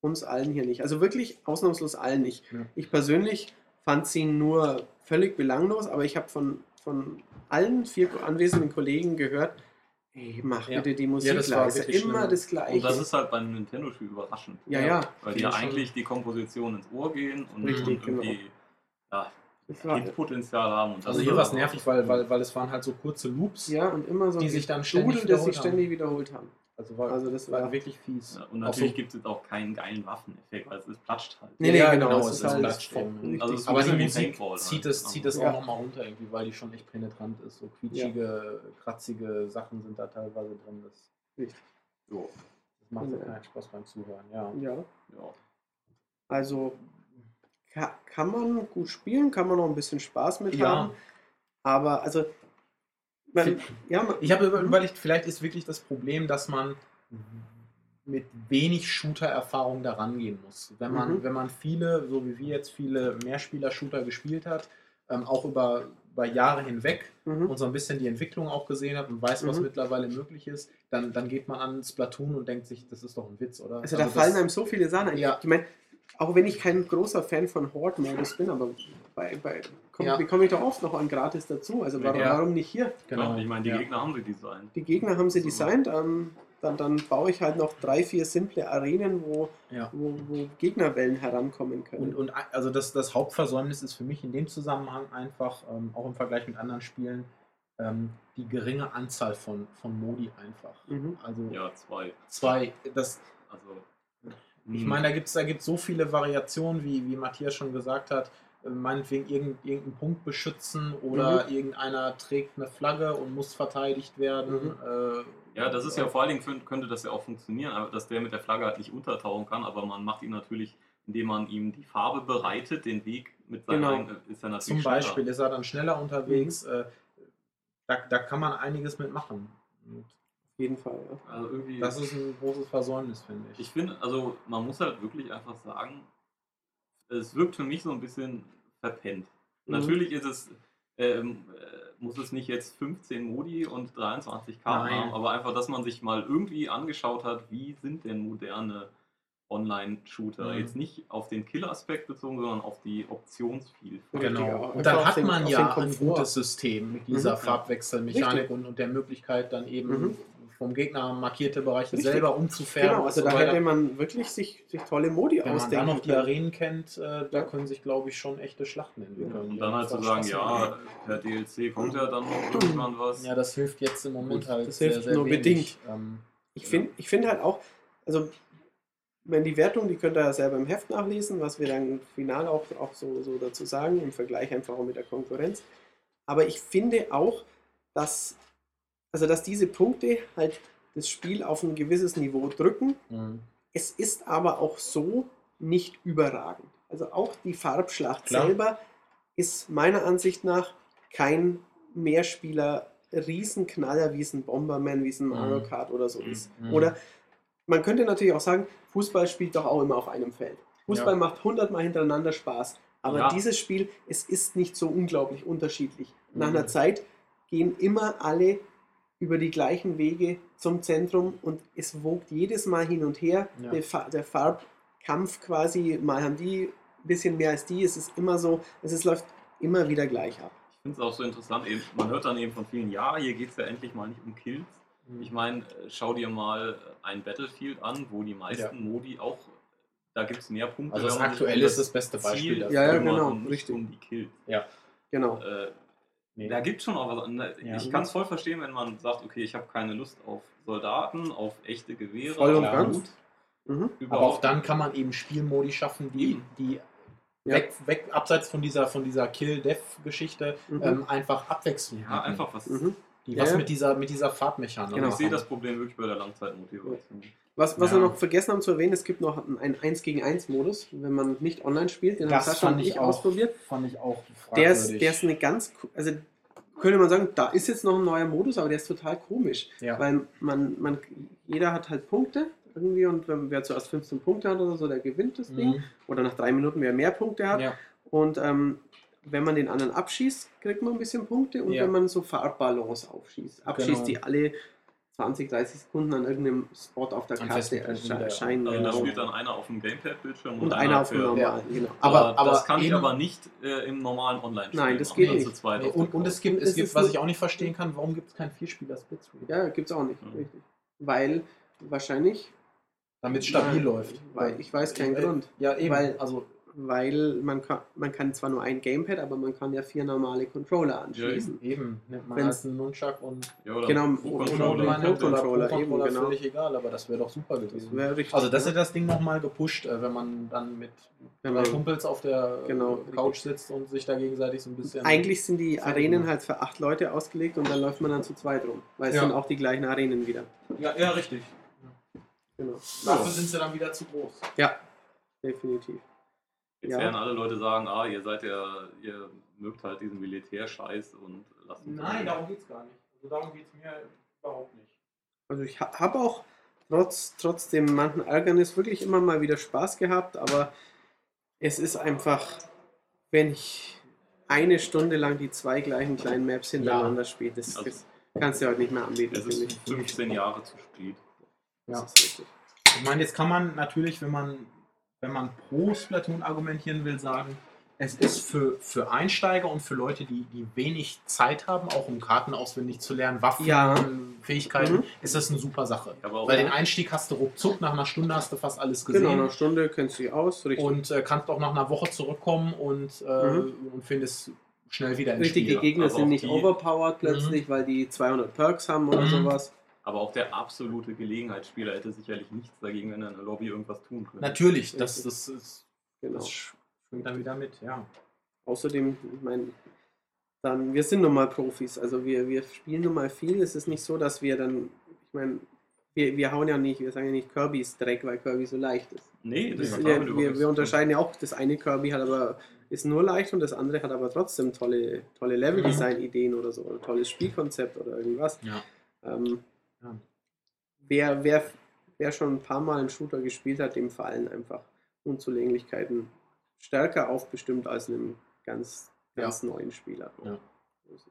Speaker 3: uns allen hier nicht. Also wirklich ausnahmslos allen nicht.
Speaker 1: Ja.
Speaker 3: Ich persönlich fand sie nur völlig belanglos, aber ich habe von, von allen vier anwesenden Kollegen gehört, ey, mach
Speaker 1: Ja.
Speaker 3: bitte die Musik
Speaker 1: Ja, das war
Speaker 3: leise.
Speaker 1: wirklich
Speaker 3: Immer
Speaker 1: schlimm.
Speaker 3: das Gleiche.
Speaker 2: Und das ist halt beim Nintendo-Spiel überraschend.
Speaker 3: ja,
Speaker 1: Ja.
Speaker 2: Weil
Speaker 1: schon.
Speaker 2: eigentlich die Kompositionen ins Ohr gehen und,
Speaker 3: Richtig,
Speaker 2: und irgendwie ja,
Speaker 3: Das war,
Speaker 2: Hitpotenzial haben.
Speaker 1: Also hier war es nervig, weil, weil, weil es waren halt so kurze Loops,
Speaker 3: ja, und immer so
Speaker 1: die sich dann ständig
Speaker 3: Dudel, das sich
Speaker 1: wiederholt haben.
Speaker 3: ständig wiederholt haben.
Speaker 1: Also, war,
Speaker 3: Also das
Speaker 1: war
Speaker 3: war-
Speaker 1: wirklich fies.
Speaker 2: Ja, und natürlich
Speaker 1: so-
Speaker 2: gibt es jetzt auch keinen geilen Waffeneffekt, weil es platscht halt.
Speaker 3: Nee, nee,
Speaker 1: Ja,
Speaker 3: genau,
Speaker 1: genau,
Speaker 3: es
Speaker 1: es
Speaker 3: ist halt
Speaker 1: Platsch eben.
Speaker 3: richtig
Speaker 2: Also es
Speaker 1: Aber die Musik
Speaker 2: Paintball
Speaker 1: zieht
Speaker 2: halt.
Speaker 1: es, zieht es
Speaker 3: Ja.
Speaker 1: auch nochmal runter, irgendwie, weil die schon echt penetrant ist. So quietschige, kratzige Sachen sind da teilweise drin. Das,
Speaker 3: Richtig.
Speaker 2: Jo,
Speaker 1: das macht ja
Speaker 3: Ja.
Speaker 1: keinen Spaß beim Zuhören. Ja.
Speaker 3: Ja.
Speaker 2: ja.
Speaker 3: Also ka kann man gut spielen, kann man noch ein bisschen Spaß mit
Speaker 1: Ja.
Speaker 3: haben. Aber also, man, ja, man,
Speaker 1: Ich habe
Speaker 3: Mhm.
Speaker 1: überlegt, vielleicht ist wirklich das Problem, dass man mit wenig Shooter-Erfahrung daran gehen muss. Wenn man,
Speaker 3: Mhm.
Speaker 1: wenn man viele, so wie wir jetzt viele Mehrspieler-Shooter gespielt hat, ähm, auch über, über Jahre hinweg
Speaker 3: Mhm.
Speaker 1: und so ein bisschen die Entwicklung auch gesehen hat und weiß, was
Speaker 3: Mhm.
Speaker 1: mittlerweile möglich ist, dann, dann geht man an Splatoon und denkt sich, das ist doch ein Witz, oder?
Speaker 3: Also da
Speaker 1: das-
Speaker 3: fallen einem so viele Sachen ein.
Speaker 1: Ja.
Speaker 3: Ich meine, auch wenn ich kein großer Fan von Horde-Modus bin, aber bei, bei komm,
Speaker 1: Ja.
Speaker 3: bekomme ich doch oft noch einen gratis dazu. Also warum,
Speaker 1: Ja.
Speaker 3: warum nicht hier?
Speaker 1: Genau.
Speaker 2: ich meine, die
Speaker 1: ja.
Speaker 2: Gegner haben sie designt.
Speaker 3: Die Gegner haben sie
Speaker 2: So.
Speaker 3: designt. Ähm, dann, dann baue ich halt noch drei, vier simple Arenen, wo,
Speaker 1: Ja.
Speaker 3: wo, wo Gegnerwellen herankommen können.
Speaker 1: Und, und ein- also das, das Hauptversäumnis ist für mich in dem Zusammenhang einfach, ähm, auch im Vergleich mit anderen Spielen, ähm, die geringe Anzahl von, von Modi einfach.
Speaker 3: Mhm.
Speaker 1: Also
Speaker 2: Ja, zwei.
Speaker 1: zwei, das,
Speaker 2: Also,
Speaker 1: ich meine, da gibt es da gibt's so viele Variationen, wie, wie Matthias schon gesagt hat, äh, meinetwegen irgend, irgendeinen Punkt beschützen oder irgendeiner trägt eine Flagge und muss verteidigt werden.
Speaker 3: Mhm.
Speaker 1: Äh,
Speaker 2: Ja, das ist ja vor allen Dingen könnte das ja auch funktionieren, aber dass der mit der Flagge halt nicht untertauchen kann, aber man macht ihn natürlich, indem man ihm die Farbe bereitet, den Weg mit seinem
Speaker 3: Genau.
Speaker 2: eigenen, ist er natürlich
Speaker 1: Zum
Speaker 2: schneller.
Speaker 1: Beispiel ist er dann schneller unterwegs.
Speaker 3: Mhm.
Speaker 1: Äh, da, da kann man einiges mitmachen. Und
Speaker 3: jeden Fall, ja.
Speaker 2: Also irgendwie,
Speaker 1: das ist ein großes Versäumnis, finde ich.
Speaker 2: ich finde, also man muss halt wirklich einfach sagen, es wirkt für mich so ein bisschen verpennt.
Speaker 3: Mhm.
Speaker 2: Natürlich ist es, ähm, äh, muss es nicht jetzt 15 Modi und 23 Karten
Speaker 1: Nein.
Speaker 2: haben, aber einfach, dass man sich mal irgendwie angeschaut hat, wie sind denn moderne Online-Shooter.
Speaker 1: Mhm.
Speaker 2: Jetzt nicht auf den Kill-Aspekt bezogen, sondern auf die Optionsvielfalt.
Speaker 1: Genau. Und dann hat man ja ein gutes System mit dieser
Speaker 3: Mhm.
Speaker 1: Farbwechselmechanik und, und der Möglichkeit, dann eben
Speaker 3: Mhm.
Speaker 1: Vom Gegner markierte Bereiche
Speaker 3: Richtig.
Speaker 1: selber umzufärben.
Speaker 3: Genau,
Speaker 1: und
Speaker 3: also
Speaker 1: so
Speaker 3: da hätte man wirklich sich, sich tolle Modi
Speaker 1: Wenn man
Speaker 3: ausdenken
Speaker 1: dann noch die. Arenen kennt, äh, da
Speaker 3: Ja.
Speaker 1: können sich, glaube ich, schon echte Schlachten entwickeln.
Speaker 2: Und
Speaker 1: die
Speaker 2: dann halt zu sagen, ja, per DLC kommt ja dann noch irgendwann was.
Speaker 1: Ja, das hilft jetzt im Moment halt
Speaker 3: das hilft nur
Speaker 1: wenig.
Speaker 3: bedingt.
Speaker 1: Ähm,
Speaker 3: Ich finde ich find halt auch, also wenn die Wertung, die könnt ihr ja selber im Heft nachlesen, was wir dann final auch, auch so, so dazu sagen, im Vergleich einfach auch mit der Konkurrenz. Aber ich finde auch, dass, also dass diese Punkte halt das Spiel auf ein gewisses Niveau drücken.
Speaker 1: mh.
Speaker 3: Es ist aber auch so nicht überragend. Also auch die Farbschlacht
Speaker 1: Klar.
Speaker 3: selber ist meiner Ansicht nach kein Mehrspieler Riesenknaller, wie es ein Bomberman, wie es ein Mario
Speaker 1: Mhm.
Speaker 3: Kart oder so
Speaker 2: Mhm.
Speaker 3: ist.
Speaker 1: Mhm.
Speaker 3: Oder man könnte natürlich auch sagen, Fußball spielt doch auch immer auf einem Feld. Fußball
Speaker 1: Ja.
Speaker 3: macht hundertmal hintereinander Spaß. Aber
Speaker 2: Ja.
Speaker 3: dieses Spiel, es ist nicht so unglaublich unterschiedlich. Nach
Speaker 1: Mhm.
Speaker 3: einer Zeit gehen immer alle über die gleichen Wege zum Zentrum und es wogt jedes Mal hin und her.
Speaker 1: Ja.
Speaker 3: Der, Fa der Farbkampf quasi, mal haben die ein bisschen mehr als die. Es ist immer so, es ist, läuft immer wieder gleich ab.
Speaker 2: Ich finde es auch so interessant, eben, man hört dann eben von vielen, ja, hier geht es ja endlich mal nicht um Kills.
Speaker 1: Mhm.
Speaker 2: Ich meine, äh, schau dir mal ein Battlefield an, wo die meisten Modi auch, da gibt es mehr Punkte.
Speaker 1: Also das aktuelle ist das beste Beispiel
Speaker 2: Ziel
Speaker 1: dafür.
Speaker 3: Ja, ja, genau, richtig.
Speaker 2: um die Kills.
Speaker 3: Genau.
Speaker 2: Äh,
Speaker 1: Nee.
Speaker 2: Da gibt es schon auch was. anderes.
Speaker 1: Ja.
Speaker 2: Ich kann es voll verstehen, wenn man sagt, okay, ich habe keine Lust auf Soldaten, auf echte Gewehre,
Speaker 3: Voll und ganz. Mhm.
Speaker 1: Aber auch dann kann man eben Spielmodi schaffen, die, die
Speaker 3: Ja.
Speaker 1: weg, weg, abseits von dieser, von dieser Kill-Death-Geschichte,
Speaker 3: Mhm.
Speaker 1: ähm, einfach Abwechslung
Speaker 2: Ja, einfach was.
Speaker 3: Mhm.
Speaker 1: Die was mit dieser, mit dieser Farbmechanik
Speaker 3: Genau.
Speaker 2: Ich sehe das Problem wirklich bei der Langzeitmotivation.
Speaker 3: Was, was
Speaker 1: Ja.
Speaker 3: wir noch vergessen haben zu erwähnen, es gibt noch einen 1 gegen 1 Modus, wenn man nicht online spielt. Den
Speaker 1: Das
Speaker 3: haben Sascha
Speaker 1: fand
Speaker 3: und
Speaker 1: ich auch
Speaker 3: ausprobiert.
Speaker 1: Fand ich auch
Speaker 3: Der ist, der ist eine ganz, also könnte man sagen, da ist jetzt noch ein neuer Modus, aber der ist total komisch.
Speaker 1: ja.
Speaker 3: Weil man, man, jeder hat halt Punkte irgendwie und wenn, wer zuerst 15 Punkte hat oder so, der gewinnt das Ding.
Speaker 1: Mhm.
Speaker 3: Oder nach drei Minuten, wer mehr Punkte hat.
Speaker 1: ja.
Speaker 3: Und ähm, wenn man den anderen abschießt, kriegt man ein bisschen Punkte. Und
Speaker 1: Ja.
Speaker 3: wenn man so Farbballons aufschießt, abschießt,
Speaker 1: Genau.
Speaker 3: die alle 20, 30 Sekunden an irgendeinem Spot auf der
Speaker 1: An
Speaker 3: Karte erscheinen.
Speaker 2: Also da
Speaker 3: genau.
Speaker 2: spielt dann einer auf dem Gamepad-Bildschirm
Speaker 3: und einer auf dem normalen, genau.
Speaker 2: Aber,
Speaker 1: Aber- aber
Speaker 2: das kann ich aber nicht äh, im normalen Online-Spiel.
Speaker 3: Nein, das geht
Speaker 2: also
Speaker 3: nicht.
Speaker 2: Zu zweit
Speaker 1: Nee, und, und es gibt, es
Speaker 3: Es
Speaker 1: gibt was ich auch nicht verstehen kann, warum gibt es kein Vierspieler-Splitscreen?
Speaker 3: Ja, gibt es auch nicht,
Speaker 2: Ja.
Speaker 3: richtig. Weil wahrscheinlich,
Speaker 1: Damit es stabil
Speaker 3: Nein,
Speaker 1: läuft.
Speaker 3: weil ich weiß keinen
Speaker 1: Äh,
Speaker 3: Grund.
Speaker 1: Ja, eben.
Speaker 3: Weil-
Speaker 1: also,
Speaker 3: Weil man kann, man kann zwar nur ein Gamepad, aber man kann ja vier normale Controller anschließen.
Speaker 1: eben. Nimmt man
Speaker 3: Wenn's-
Speaker 1: einen Nunchuck und
Speaker 2: Ja, oder
Speaker 3: Genau,
Speaker 2: Pro
Speaker 3: Pro-Controller,
Speaker 1: Pro
Speaker 3: eben,
Speaker 1: Controller
Speaker 3: genau.
Speaker 1: völlig egal, aber das wäre doch super
Speaker 3: Das
Speaker 1: gewesen.
Speaker 3: wäre richtig.
Speaker 1: Also das
Speaker 3: ja.
Speaker 1: hätte das Ding nochmal gepusht, äh, wenn man dann mit
Speaker 3: Wenn man-
Speaker 1: Kumpels auf der äh,
Speaker 3: Genau,
Speaker 1: Couch sitzt und sich da gegenseitig so ein bisschen...
Speaker 3: Eigentlich sind die Arenen halt für acht Leute ausgelegt und dann läuft man dann zu zweit rum. Weil es
Speaker 1: Ja.
Speaker 3: sind auch die gleichen Arenen wieder.
Speaker 1: Ja, ja, richtig.
Speaker 3: Genau.
Speaker 1: Dafür sind sie dann wieder zu groß.
Speaker 3: Ja, definitiv.
Speaker 2: Jetzt
Speaker 3: Ja.
Speaker 2: werden alle Leute sagen, ah, ihr seid ja, ihr mögt halt diesen Militärscheiß und lasst uns
Speaker 1: Nein, darum geht es gar nicht. Also darum geht es mir überhaupt nicht.
Speaker 3: Also ich ha habe auch trotz, trotz dem manchen Ärgernis wirklich immer mal wieder Spaß gehabt, aber es ist einfach, wenn ich eine Stunde lang die zwei gleichen kleinen Maps hintereinander spielt. Das,
Speaker 2: Also-
Speaker 3: das kannst du heute nicht mehr anbieten.
Speaker 2: Es ist
Speaker 3: ich.
Speaker 2: 15 Jahre zu spät.
Speaker 3: Das
Speaker 1: Ja.
Speaker 3: ist richtig.
Speaker 1: Ich meine, jetzt kann man natürlich, wenn man, wenn man pro Splatoon argumentieren will, sagen, es ist für, für Einsteiger und für Leute, die, die wenig Zeit haben, auch um Karten auswendig zu lernen, Waffen,
Speaker 3: Ja.
Speaker 1: Fähigkeiten,
Speaker 3: Mhm.
Speaker 1: ist das eine super Sache.
Speaker 2: Aber auch
Speaker 1: Weil den Einstieg hast du ruckzuck, nach einer Stunde hast du fast alles gesehen.
Speaker 3: Genau, nach einer Stunde kennst du dich aus. Richtig.
Speaker 1: und äh, kannst auch nach einer Woche zurückkommen und, äh,
Speaker 3: Mhm.
Speaker 1: und findest schnell wieder ins
Speaker 3: Richtig, die. Gegner
Speaker 2: aber
Speaker 3: sind nicht
Speaker 2: die-
Speaker 3: overpowered plötzlich, weil die 200 Perks haben oder
Speaker 1: Mhm.
Speaker 3: sowas.
Speaker 2: Aber auch der absolute Gelegenheitsspieler hätte sicherlich nichts dagegen, wenn er in der Lobby irgendwas tun könnte.
Speaker 1: Natürlich, das, das, ist,
Speaker 3: Genau.
Speaker 1: das schwingt dann wieder mit, ja.
Speaker 3: Außerdem, ich meine, dann, wir sind nun mal Profis, also wir, wir spielen nun mal viel. Es ist nicht so, dass wir dann, ich meine, wir, wir hauen ja nicht, wir sagen ja nicht Kirby ist Dreck, weil Kirby so leicht ist.
Speaker 2: Nee,
Speaker 3: Das,
Speaker 2: hat damit
Speaker 3: wir,
Speaker 2: überhaupt
Speaker 3: wir, wir unterscheiden ja auch, das eine Kirby hat aber ist nur leicht und das andere hat aber trotzdem tolle, tolle Level-Design-Ideen oder so, oder tolles Spielkonzept oder irgendwas.
Speaker 1: ja.
Speaker 3: Ähm,
Speaker 1: Ja.
Speaker 3: wer, wer, wer schon ein paar Mal einen Shooter gespielt hat, dem fallen einfach Unzulänglichkeiten stärker auf, bestimmt als einem ganz, ganz neuen Spieler.
Speaker 1: Ja.
Speaker 3: Ist.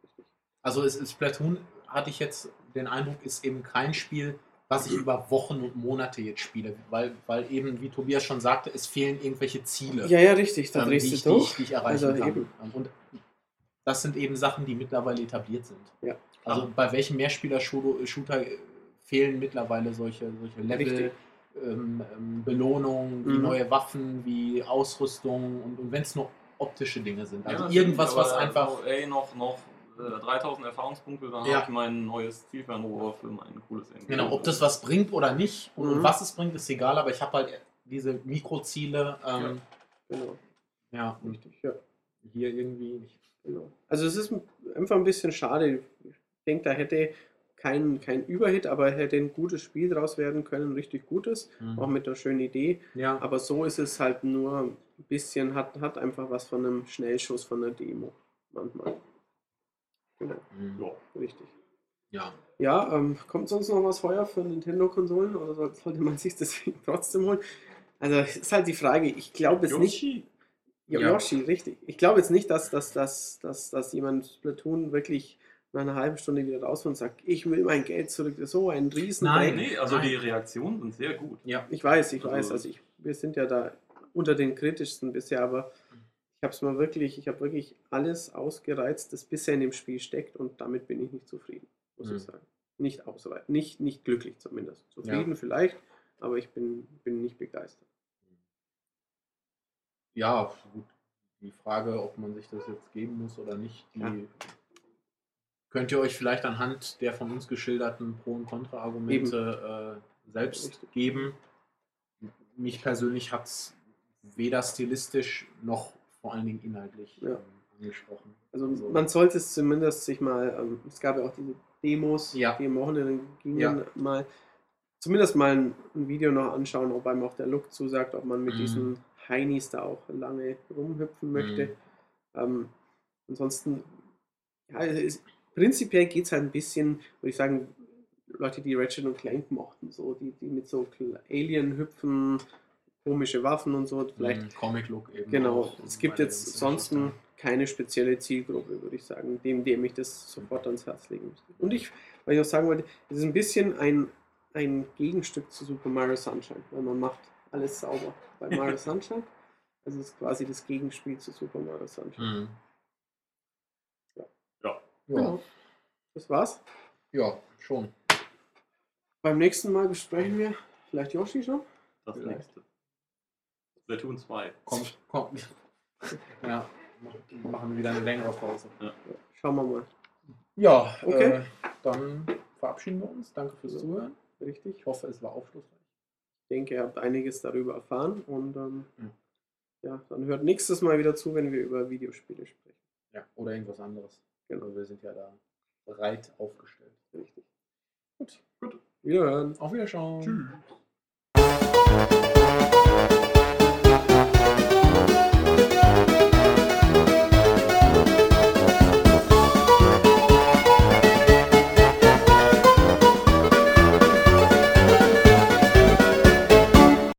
Speaker 1: Also es ist Splatoon, hatte ich jetzt den Eindruck, ist eben kein Spiel, was ich über Wochen und Monate jetzt spiele, weil, weil eben, wie Tobias schon sagte, es fehlen irgendwelche Ziele,
Speaker 3: Ja, ja, richtig, da
Speaker 1: ähm,
Speaker 3: drehst
Speaker 1: die,
Speaker 3: du
Speaker 1: ich, die, ich, die ich erreichen
Speaker 3: Also
Speaker 1: kann.
Speaker 3: eben.
Speaker 1: Und das sind eben Sachen, die mittlerweile etabliert sind.
Speaker 3: Ja.
Speaker 1: Also bei welchem Mehrspieler-Shooter äh, fehlen mittlerweile solche, solche Level, ähm, ähm, Belohnungen, wie
Speaker 3: Mhm.
Speaker 1: neue Waffen, wie Ausrüstung und, und wenn es nur optische Dinge sind. Also
Speaker 2: Ja,
Speaker 1: irgendwas, was einfach
Speaker 2: Ey, noch, noch äh, 3000 Erfahrungspunkte, dann
Speaker 1: Ja.
Speaker 2: habe ich mein neues Zielfernrohr für mein cooles Ende.
Speaker 1: Genau, ob das was bringt oder nicht und, und
Speaker 3: Mhm.
Speaker 1: was es bringt, ist egal, aber ich habe halt diese Mikroziele, ähm,
Speaker 3: Genau,
Speaker 1: ja.
Speaker 3: richtig, ja.
Speaker 1: hier irgendwie nicht.
Speaker 3: Genau. Also es ist einfach ein bisschen schade. Ich denke, da hätte kein, kein Überhit, aber hätte ein gutes Spiel draus werden können, richtig gutes, auch mit einer schönen Idee.
Speaker 1: Ja,
Speaker 3: Aber so ist es halt nur ein bisschen, hat, hat einfach was von einem Schnellschuss von einer Demo manchmal. Genau,
Speaker 1: Mhm.
Speaker 2: Ja.
Speaker 3: richtig.
Speaker 1: ja.
Speaker 3: Ja, ähm, kommt sonst noch was heuer für Nintendo-Konsolen oder soll- sollte man sich das trotzdem holen? Also es ist halt die Frage, ich glaube jetzt nicht,
Speaker 2: Yoshi.
Speaker 3: ja,
Speaker 1: Ja.
Speaker 3: Yoshi, richtig. Ich glaube jetzt nicht, dass, dass, dass, dass, dass jemand Splatoon wirklich nach einer halben Stunde wieder raus und sagt, ich will mein Geld zurück. So ein riesen
Speaker 1: Nein,
Speaker 2: Nee, also
Speaker 1: Nein.
Speaker 2: die Reaktionen sind sehr gut.
Speaker 1: Ja.
Speaker 3: Ich weiß, ich
Speaker 2: Also-
Speaker 3: weiß. Also ich, wir sind ja da unter den kritischsten bisher, aber ich habe es mal wirklich, ich habe wirklich alles ausgereizt, das bisher in dem Spiel steckt und damit bin ich nicht zufrieden, muss
Speaker 1: Mhm.
Speaker 3: ich sagen. Nicht ausreichend, nicht, nicht glücklich zumindest. Zufrieden vielleicht, aber ich bin, bin nicht begeistert.
Speaker 1: ja, gut. Die Frage, ob man sich das jetzt geben muss oder nicht, die
Speaker 3: Ja.
Speaker 1: Könnt ihr euch vielleicht anhand der von uns geschilderten Pro- und Kontra-Argumente äh, selbst geben. Mich persönlich hat es weder stilistisch noch vor allen Dingen inhaltlich
Speaker 3: Ja.
Speaker 1: ähm, angesprochen.
Speaker 3: Also
Speaker 1: Also-
Speaker 3: man sollte es zumindest sich mal, ähm, es gab ja auch diese Demos,
Speaker 1: Ja.
Speaker 3: die am Wochenende gingen,
Speaker 1: Ja.
Speaker 3: mal zumindest mal ein, ein Video noch anschauen, ob einem auch der Look zusagt, ob man mit
Speaker 1: Mhm.
Speaker 3: diesen Heinis da auch lange rumhüpfen möchte.
Speaker 1: Mhm.
Speaker 3: Ähm, ansonsten, ja, es ist, prinzipiell geht es halt ein bisschen, würde ich sagen, Leute, die Ratchet und Clank mochten, so, die, die mit so Alien hüpfen, komische Waffen und so, vielleicht
Speaker 1: Mhm, Comic-Look eben.
Speaker 3: Genau,
Speaker 1: auch,
Speaker 3: es gibt jetzt sonst
Speaker 1: Singleton.
Speaker 3: keine spezielle Zielgruppe, würde ich sagen, dem, dem ich das sofort ans Herz legen müsste. Und ich, weil ich auch sagen wollte, es ist ein bisschen ein, ein Gegenstück zu Super Mario Sunshine, weil man macht alles sauber bei Mario Sunshine. Also es ist quasi das Gegenspiel zu Super Mario Sunshine.
Speaker 1: Mhm.
Speaker 3: Ja.
Speaker 2: Ja.
Speaker 1: Ja.
Speaker 3: Genau. Das war's.
Speaker 1: ja, schon.
Speaker 3: Beim nächsten Mal besprechen wir vielleicht Yoshi schon.
Speaker 2: Das
Speaker 3: Vielleicht.
Speaker 2: nächste. Splatoon 2.
Speaker 1: Kommt, kommt. Ja, mach- machen wir wieder eine längere Pause.
Speaker 3: Schauen wir mal.
Speaker 1: Ja,
Speaker 3: Okay.
Speaker 1: Äh, dann verabschieden wir uns. Danke fürs
Speaker 3: Ja.
Speaker 1: Zuhören.
Speaker 3: Richtig.
Speaker 1: Ich hoffe, es war aufschlussreich.
Speaker 3: Ich denke, ihr habt einiges darüber erfahren und ähm,
Speaker 1: Mhm.
Speaker 3: ja, dann hört nächstes Mal wieder zu, wenn wir über Videospiele sprechen.
Speaker 1: Ja, oder irgendwas anderes.
Speaker 3: Genau.
Speaker 1: Wir sind ja da breit aufgestellt.
Speaker 3: Richtig.
Speaker 1: Gut, gut.
Speaker 3: Wiederhören.
Speaker 1: Auf Wiederschauen.
Speaker 2: Tschüss.